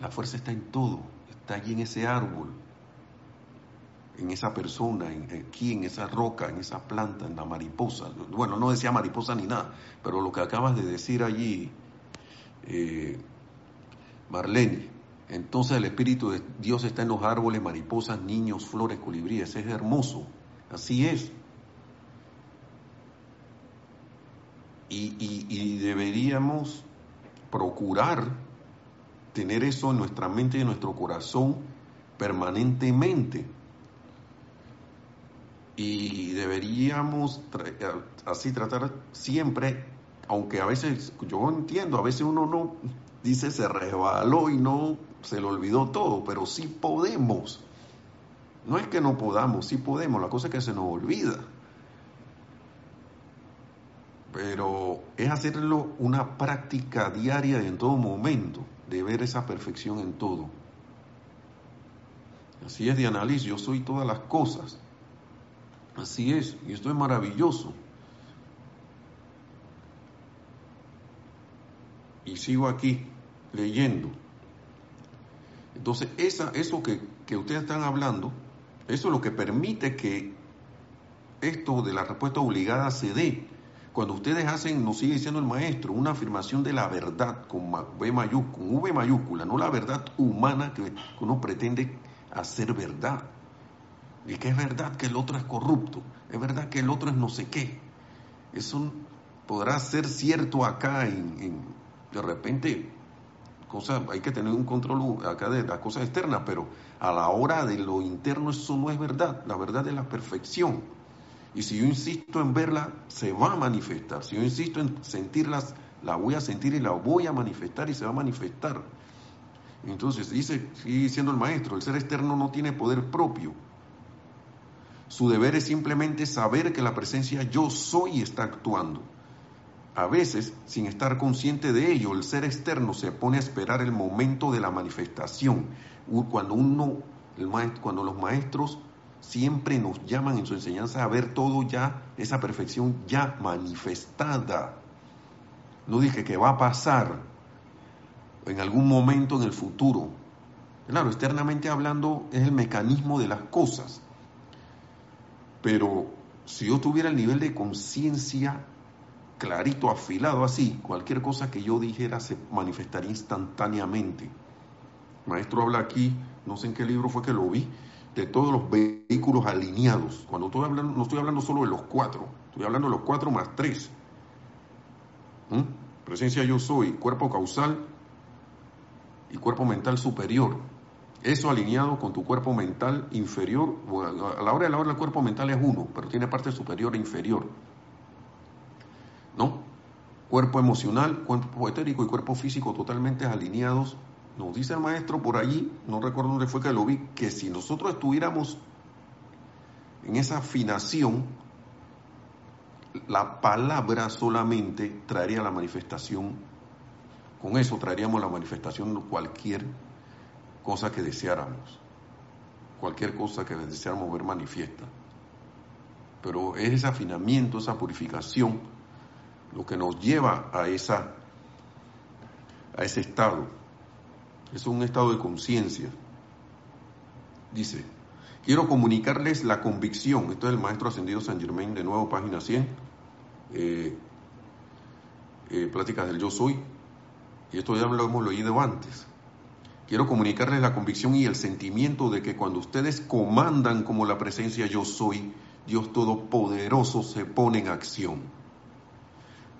La fuerza está en todo, está allí en ese árbol, en esa persona, aquí en esa roca, en esa planta, en la mariposa. Bueno, no decía mariposa ni nada, pero lo que acabas de decir allí, eh, Marlene, entonces el Espíritu de Dios está en los árboles, mariposas, niños, flores, colibríes. Es hermoso, así es. y deberíamos procurar tener eso en nuestra mente y en nuestro corazón permanentemente y deberíamos eh, así tratar siempre, aunque a veces, yo entiendo, a veces uno no dice se resbaló y no se le olvidó todo, pero sí podemos. No es que no podamos, sí podemos, la cosa es que se nos olvida. Pero es hacerlo una práctica diaria en todo momento, de ver esa perfección en todo. Así es de análisis, yo soy todas las cosas. Así es, y esto es maravilloso. Sigo aquí leyendo. Entonces, esa, eso que, que ustedes están hablando, eso es lo que permite que esto de la respuesta obligada se dé. Cuando ustedes hacen, nos sigue diciendo el maestro, una afirmación de la verdad con V mayúscula, no la verdad humana que uno pretende hacer verdad. Y que es verdad que el otro es corrupto, es verdad que el otro es no sé qué. Eso podrá ser cierto acá en, de repente hay que tener un control acá de las cosas externas, pero a la hora de lo interno eso no es verdad, la verdad es la perfección. Y si yo insisto en verla, se va a manifestar. Si yo insisto en sentirlas, la voy a sentir y la voy a manifestar y se va a manifestar. Entonces dice, sigue diciendo el maestro, el ser externo no tiene poder propio, su deber es simplemente saber que la presencia yo soy está actuando. A veces, sin estar consciente de ello, el ser externo se pone a esperar el momento de la manifestación. Cuando uno, cuando los maestros siempre nos llaman en su enseñanza a ver todo ya, esa perfección ya manifestada. No dije que va a pasar en algún momento en el futuro. Claro, externamente hablando es el mecanismo de las cosas. Pero si yo tuviera el nivel de conciencia clarito, afilado así, cualquier cosa que yo dijera se manifestaría instantáneamente. El maestro habla aquí, no sé en qué libro fue que lo vi, de todos los vehículos alineados. Cuando estoy hablando, no estoy hablando solo de los cuatro, estoy hablando de los cuatro más tres. ¿Mm? Presencia yo soy, cuerpo causal y cuerpo mental superior. Eso alineado con tu cuerpo mental inferior, a la hora de la hora el cuerpo mental es uno, pero tiene parte superior e inferior. Cuerpo emocional, cuerpo etérico y cuerpo físico totalmente alineados. Nos dice el maestro por allí, no recuerdo dónde fue que lo vi, que si nosotros estuviéramos en esa afinación, la palabra solamente traería la manifestación, con eso traeríamos la manifestación de cualquier cosa que deseáramos, cualquier cosa que deseáramos ver manifiesta. Pero es ese afinamiento, esa purificación, lo que nos lleva a, esa, a ese estado. Es un estado de conciencia. Dice, quiero comunicarles la convicción, esto es el maestro ascendido San Germain, de nuevo, página 100, eh, eh, pláticas del yo soy, y esto ya lo hemos leído antes. Quiero comunicarles la convicción y el sentimiento de que cuando ustedes comandan como la presencia yo soy, Dios Todopoderoso se pone en acción.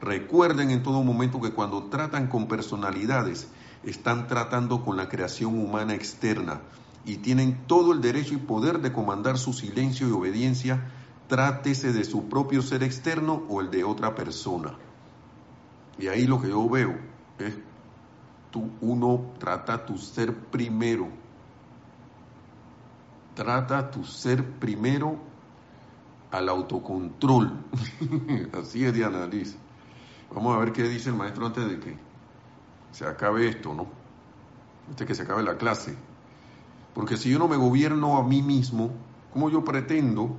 Recuerden en todo momento que cuando tratan con personalidades, están tratando con la creación humana externa y tienen todo el derecho y poder de comandar su silencio y obediencia, trátese de su propio ser externo o el de otra persona. Y ahí lo que yo veo es, tú, uno trata tu ser primero. Trata tu ser primero al autocontrol. Así es, Diana Liz. Vamos a ver qué dice el maestro antes de que se acabe esto, ¿no? Antes de que se acabe la clase. Porque si yo no me gobierno a mí mismo, ¿cómo yo pretendo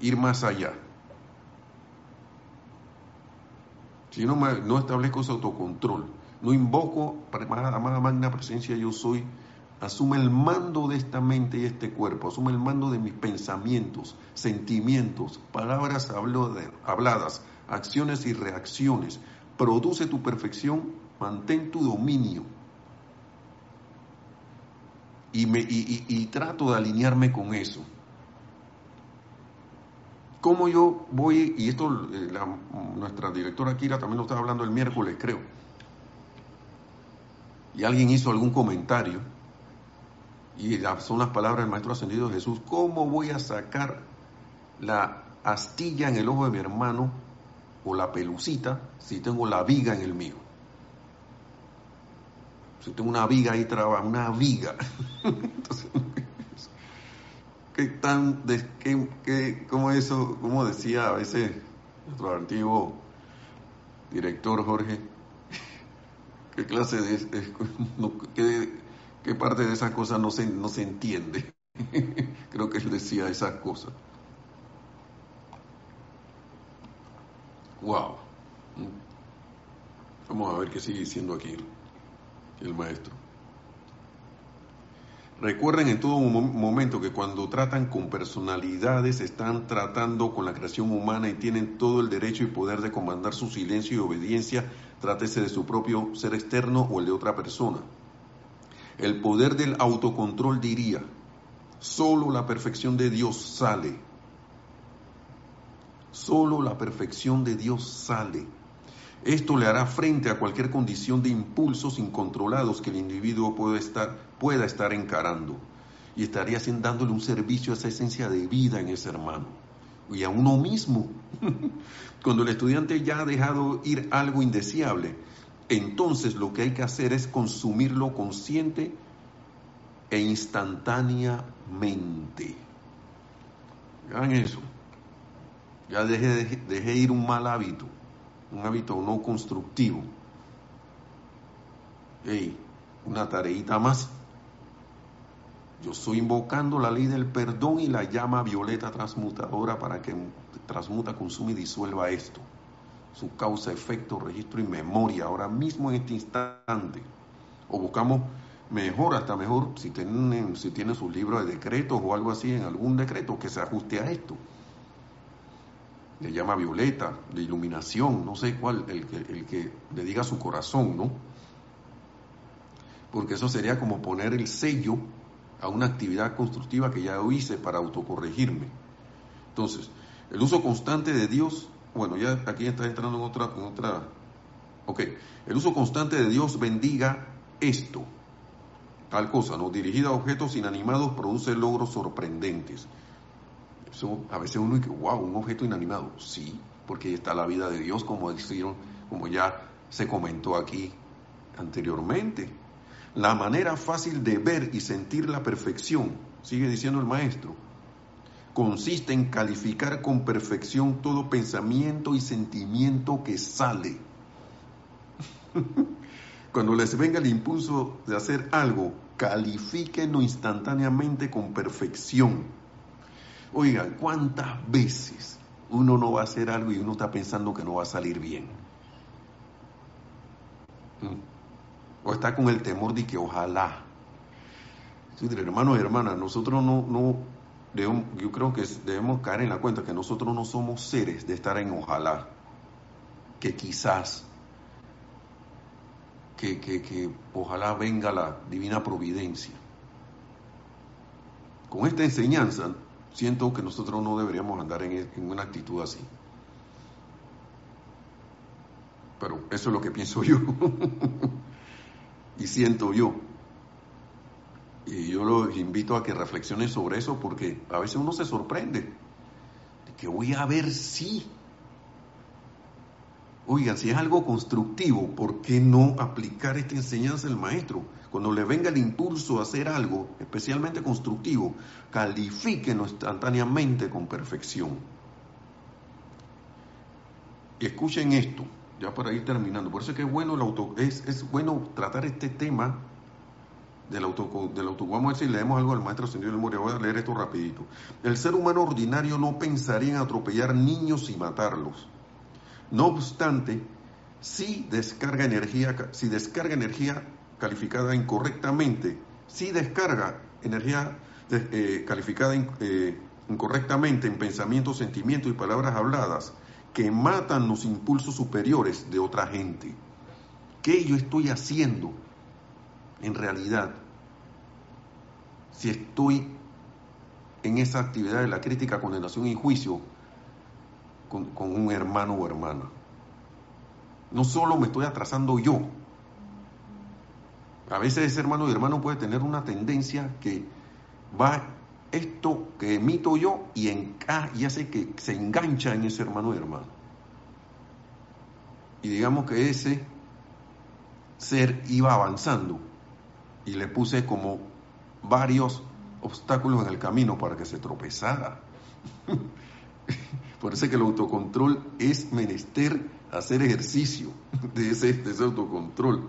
ir más allá? Si yo no, no establezco ese autocontrol, no invoco más magna presencia yo soy, asume el mando de esta mente y este cuerpo, asume el mando de mis pensamientos, sentimientos, palabras habladas, acciones y reacciones. Produce tu perfección, mantén tu dominio. Y, me, y, trato de alinearme con eso. ¿Cómo yo voy, y esto eh, nuestra directora Kira también lo estaba hablando el miércoles, creo, y alguien hizo algún comentario, y son las palabras del Maestro Ascendido Jesús, ¿cómo voy a sacar la astilla en el ojo de mi hermano o la pelucita si tengo la viga en el mío? Si tengo una viga ahí traba, una viga. Entonces, ¿qué tan, de, qué, qué, cómo eso, como decía a veces nuestro antiguo director Jorge, qué clase de, qué, qué parte de esas cosas no se, no se entiende. Creo que él decía esas cosas. Wow. Vamos a ver qué sigue diciendo aquí el maestro. Recuerden en todo momento que cuando tratan con personalidades están tratando con la creación humana y tienen todo el derecho y poder de comandar su silencio y obediencia, trátese de su propio ser externo o el de otra persona. El poder del autocontrol diría, solo la perfección de Dios sale. Solo la perfección de Dios sale. Esto le hará frente a cualquier condición de impulsos incontrolados que el individuo pueda estar, pueda estar encarando. Y estaría dándole un servicio a esa esencia de vida en ese hermano. Y a uno mismo. Cuando el estudiante ya ha dejado ir algo indeseable, entonces lo que hay que hacer es consumirlo consciente e instantáneamente. Hagan eso. Ya dejé, ir un mal hábito, un hábito no constructivo. Hey, una tareita más. Yo estoy invocando la ley del perdón y la llama violeta transmutadora para que transmuta, consume y disuelva esto su causa, efecto, registro y memoria ahora mismo en este instante. O buscamos mejor, hasta mejor, si tienen, si tienen sus libros de decretos o algo así, en algún decreto que se ajuste a esto. Le llama violeta, de iluminación, no sé cuál, el que, le diga su corazón, ¿no? Porque eso sería como poner el sello a una actividad constructiva que ya hice para autocorregirme. Entonces, el uso constante de Dios bueno, ya aquí está entrando en otra, en otra. Ok, el uso constante de Dios bendiga esto. Tal cosa, ¿no? Dirigida a objetos inanimados produce logros sorprendentes. A veces uno dice, wow, un objeto inanimado. Sí, porque está la vida de Dios, como dijeron, como ya se comentó aquí anteriormente. La manera fácil de ver y sentir la perfección, sigue diciendo el maestro, consiste en calificar con perfección todo pensamiento y sentimiento que sale. Cuando les venga el impulso de hacer algo, califíquenlo instantáneamente con perfección. Oigan, ¿cuántas veces uno no va a hacer algo y uno está pensando que no va a salir bien? ¿Mm? O está con el temor de que ojalá. hermanos y hermanas, nosotros no, no, yo creo que debemos caer en la cuenta que nosotros no somos seres de estar en ojalá, que quizás, que, que, ojalá venga la divina providencia. Con esta enseñanza, siento que nosotros no deberíamos andar en, en una actitud así. Pero eso es lo que pienso yo y siento yo. Y yo los invito a que reflexionen sobre eso porque a veces uno se sorprende. De que voy a ver si. Oigan, si es algo constructivo, ¿por qué no aplicar esta enseñanza del maestro? Cuando le venga el impulso a hacer algo, especialmente constructivo, califíquenlo instantáneamente con perfección. Y escuchen esto, ya para ir terminando. Por eso es que es bueno, el auto, es, bueno tratar este tema del auto, del auto. Vamos a ver si leemos algo al maestro Ascendido del Moria. Voy a leer esto rapidito. El ser humano ordinario no pensaría en atropellar niños y matarlos. No obstante, si descarga energía, si descarga energía calificada incorrectamente, si descarga energía eh, calificada eh, incorrectamente en pensamientos, sentimientos y palabras habladas que matan los impulsos superiores de otra gente. ¿Qué yo estoy haciendo en realidad si estoy en esa actividad de la crítica, condenación y juicio con, un hermano o hermana? No solo me estoy atrasando yo, a veces ese hermano y hermano puede tener una tendencia que va esto que emito yo y, y hace que se engancha en ese hermano y hermano. Y digamos que ese ser iba avanzando y le puse como varios obstáculos en el camino para que se tropezara. Por eso que el autocontrol es menester hacer ejercicio de ese, autocontrol.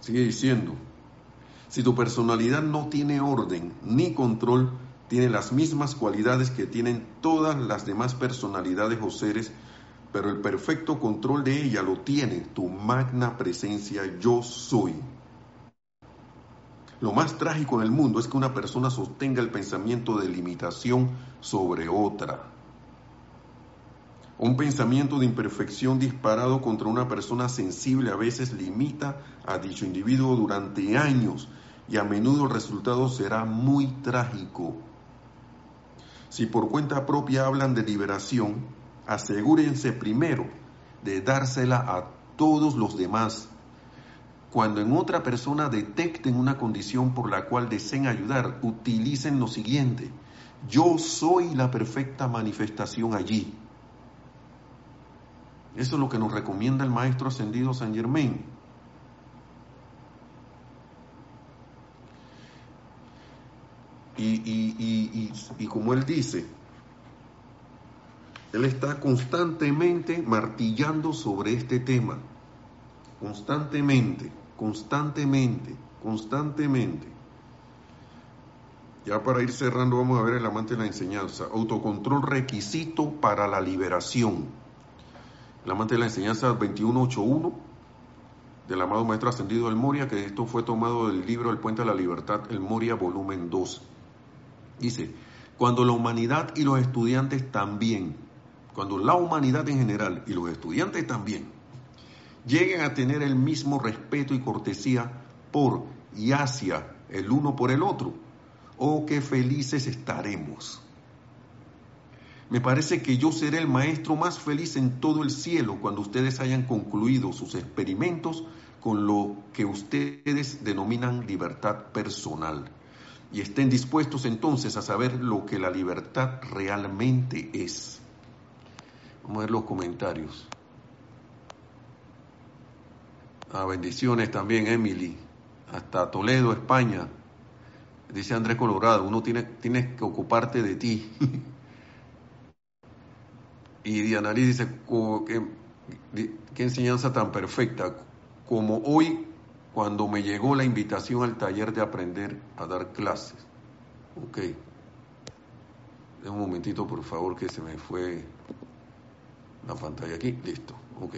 Sigue diciendo, si tu personalidad no tiene orden ni control, tiene las mismas cualidades que tienen todas las demás personalidades o seres, pero el perfecto control de ella lo tiene tu magna presencia yo soy. Lo más trágico en el mundo es que una persona sostenga el pensamiento de limitación sobre otra. Un pensamiento de imperfección disparado contra una persona sensible a veces limita a dicho individuo durante años y a menudo el resultado será muy trágico. Si por cuenta propia hablan de liberación, asegúrense primero de dársela a todos los demás. Cuando en otra persona detecten una condición por la cual deseen ayudar, utilicen lo siguiente. Yo soy la perfecta manifestación allí. Eso es lo que nos recomienda el Maestro Ascendido San Germain. Y, como él dice, él está constantemente martillando sobre este tema. Constantemente, constantemente, constantemente. Ya para ir cerrando, vamos a ver el amante de la enseñanza. Autocontrol requisito para la liberación el amante de la enseñanza 2181 del amado Maestro Ascendido El Moria, que esto fue tomado del libro El Puente de la Libertad, El Moria, volumen 2. Dice, cuando la humanidad y los estudiantes también, cuando la humanidad en general y los estudiantes también, lleguen a tener el mismo respeto y cortesía por y hacia el uno por el otro, oh, qué felices estaremos. Me parece que yo seré el maestro más feliz en todo el cielo cuando ustedes hayan concluido sus experimentos con lo que ustedes denominan libertad personal y estén dispuestos entonces a saber lo que la libertad realmente es. Vamos a ver los comentarios. Ah, bendiciones también, Emily. Hasta Toledo, España. Dice Andrés Colorado, uno tiene, tiene que ocuparte de ti. Y Diana dice, ¿qué, enseñanza tan perfecta, como hoy cuando me llegó la invitación al taller de aprender a dar clases. Ok. Un momentito, por favor, que se me fue la pantalla aquí. Listo. Ok.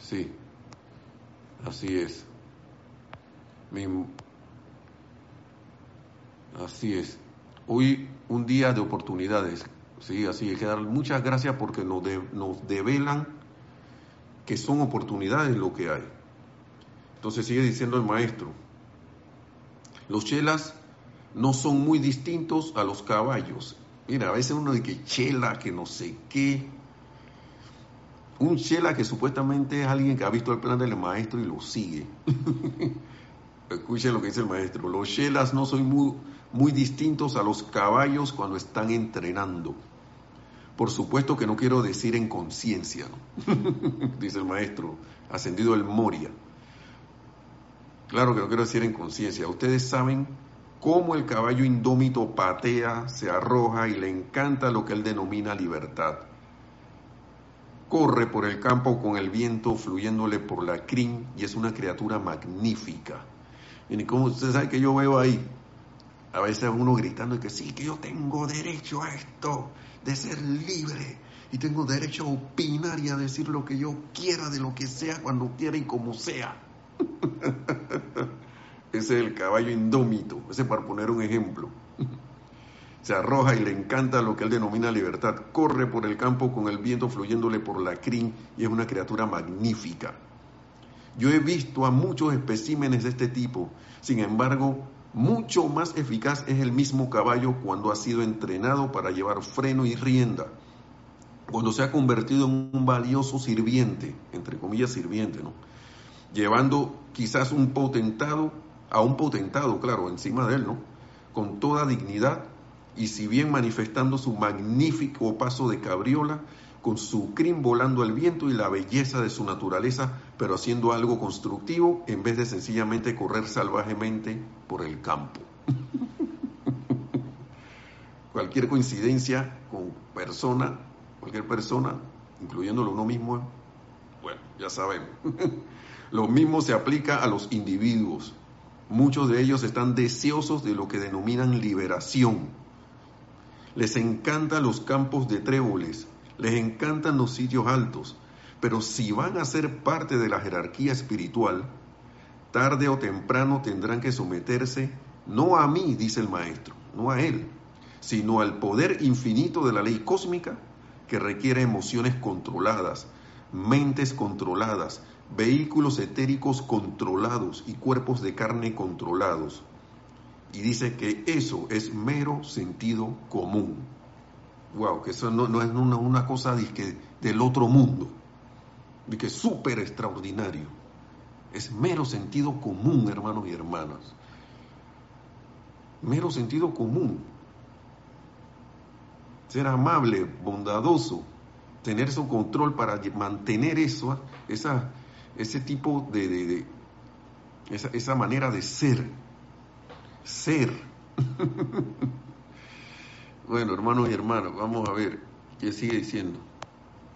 Sí. Así es. Así es. Hoy un día de oportunidades. Sí, así hay que dar muchas gracias porque nos, nos develan que son oportunidades lo que hay. Entonces sigue diciendo el maestro, los chelas no son muy distintos a los caballos. Mira, a veces uno dice que chela, que no sé qué. Un Shela que supuestamente es alguien que ha visto el plan del maestro y lo sigue. Escuchen lo que dice el maestro. Los Shelas no son muy, muy distintos a los caballos cuando están entrenando. Por supuesto que no quiero decir en conciencia, dice el maestro, ascendido el Moria. Claro que no quiero decir en conciencia. Ustedes saben cómo el caballo indómito patea, se arroja y le encanta lo que él denomina libertad corre por el campo con el viento fluyéndole por la crin y es una criatura magnífica. Y como usted sabe que yo veo ahí, a veces uno gritando que sí, que yo tengo derecho a esto, de ser libre, y tengo derecho a opinar y a decir lo que yo quiera de lo que sea, cuando quiera y como sea. ese es el caballo indómito, ese para poner un ejemplo se arroja y le encanta lo que él denomina libertad. Corre por el campo con el viento fluyéndole por la crin y es una criatura magnífica. Yo he visto a muchos especímenes de este tipo, sin embargo, mucho más eficaz es el mismo caballo cuando ha sido entrenado para llevar freno y rienda, cuando se ha convertido en un valioso sirviente, entre comillas sirviente, ¿no? Llevando quizás un potentado a un potentado, claro, encima de él, ¿no? Con toda dignidad y si bien manifestando su magnífico paso de cabriola, con su crin volando al viento y la belleza de su naturaleza, pero haciendo algo constructivo en vez de sencillamente correr salvajemente por el campo. cualquier coincidencia con persona, cualquier persona, incluyéndolo uno mismo, bueno, ya sabemos. Lo mismo se aplica a los individuos. Muchos de ellos están deseosos de lo que denominan liberación les encantan los campos de tréboles, les encantan los sitios altos, pero si van a ser parte de la jerarquía espiritual, tarde o temprano tendrán que someterse no a mí, dice el maestro, no a él, sino al poder infinito de la ley cósmica que requiere emociones controladas, mentes controladas, vehículos etéricos controlados y cuerpos de carne controlados y dice que eso es mero sentido común. Wow, que eso no, es una, cosa del otro mundo, de que es súper extraordinario. Es mero sentido común, hermanos y hermanas. Mero sentido común. Ser amable, bondadoso, tener su control para mantener eso, esa, ese tipo de, esa, esa manera de ser ser. bueno, hermanos y hermanas, vamos a ver qué sigue diciendo.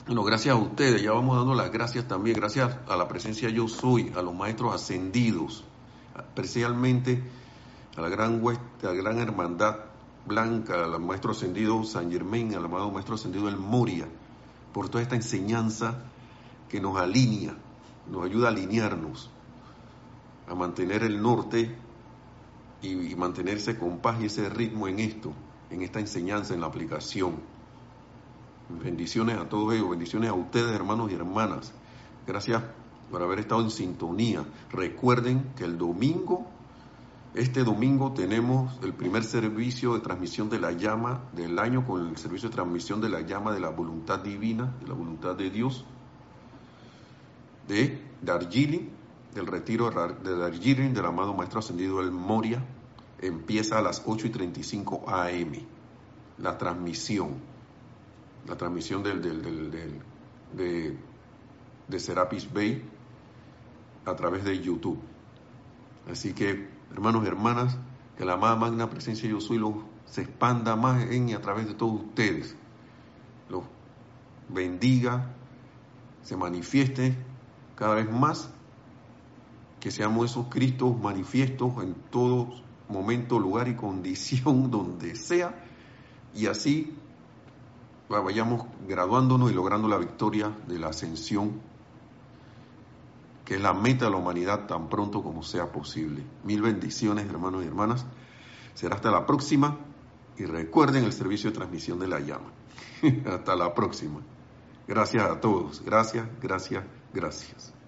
Bueno, gracias a ustedes, ya vamos dando las gracias también, gracias a la presencia yo soy, a los maestros ascendidos, especialmente a la gran, a la gran hermandad blanca, al maestro ascendido San Germain, al amado maestro ascendido El Moria, por toda esta enseñanza que nos alinea, nos ayuda a alinearnos, a mantener el norte y, mantenerse con paz y ese ritmo en esto, en esta enseñanza, en la aplicación. Bendiciones a todos ellos, bendiciones a ustedes, hermanos y hermanas. Gracias por haber estado en sintonía. Recuerden que el domingo, este domingo tenemos el primer servicio de transmisión de la llama del año con el servicio de transmisión de la llama de la voluntad divina, de la voluntad de Dios, de Darjeeling del retiro de Darjeeling del amado Maestro Ascendido El Moria empieza a las 8 y 35 AM. La transmisión, la transmisión del, de, de Serapis Bay a través de YouTube. Así que, hermanos y hermanas, que la amada magna presencia Yo Soy los, se expanda más en y a través de todos ustedes. Los bendiga, se manifieste cada vez más que seamos esos Cristos manifiestos en todo momento, lugar y condición donde sea, y así vayamos graduándonos y logrando la victoria de la ascensión, que es la meta de la humanidad tan pronto como sea posible. Mil bendiciones, hermanos y hermanas. Será hasta la próxima y recuerden el servicio de transmisión de la llama. hasta la próxima. Gracias a todos. Gracias, gracias, gracias.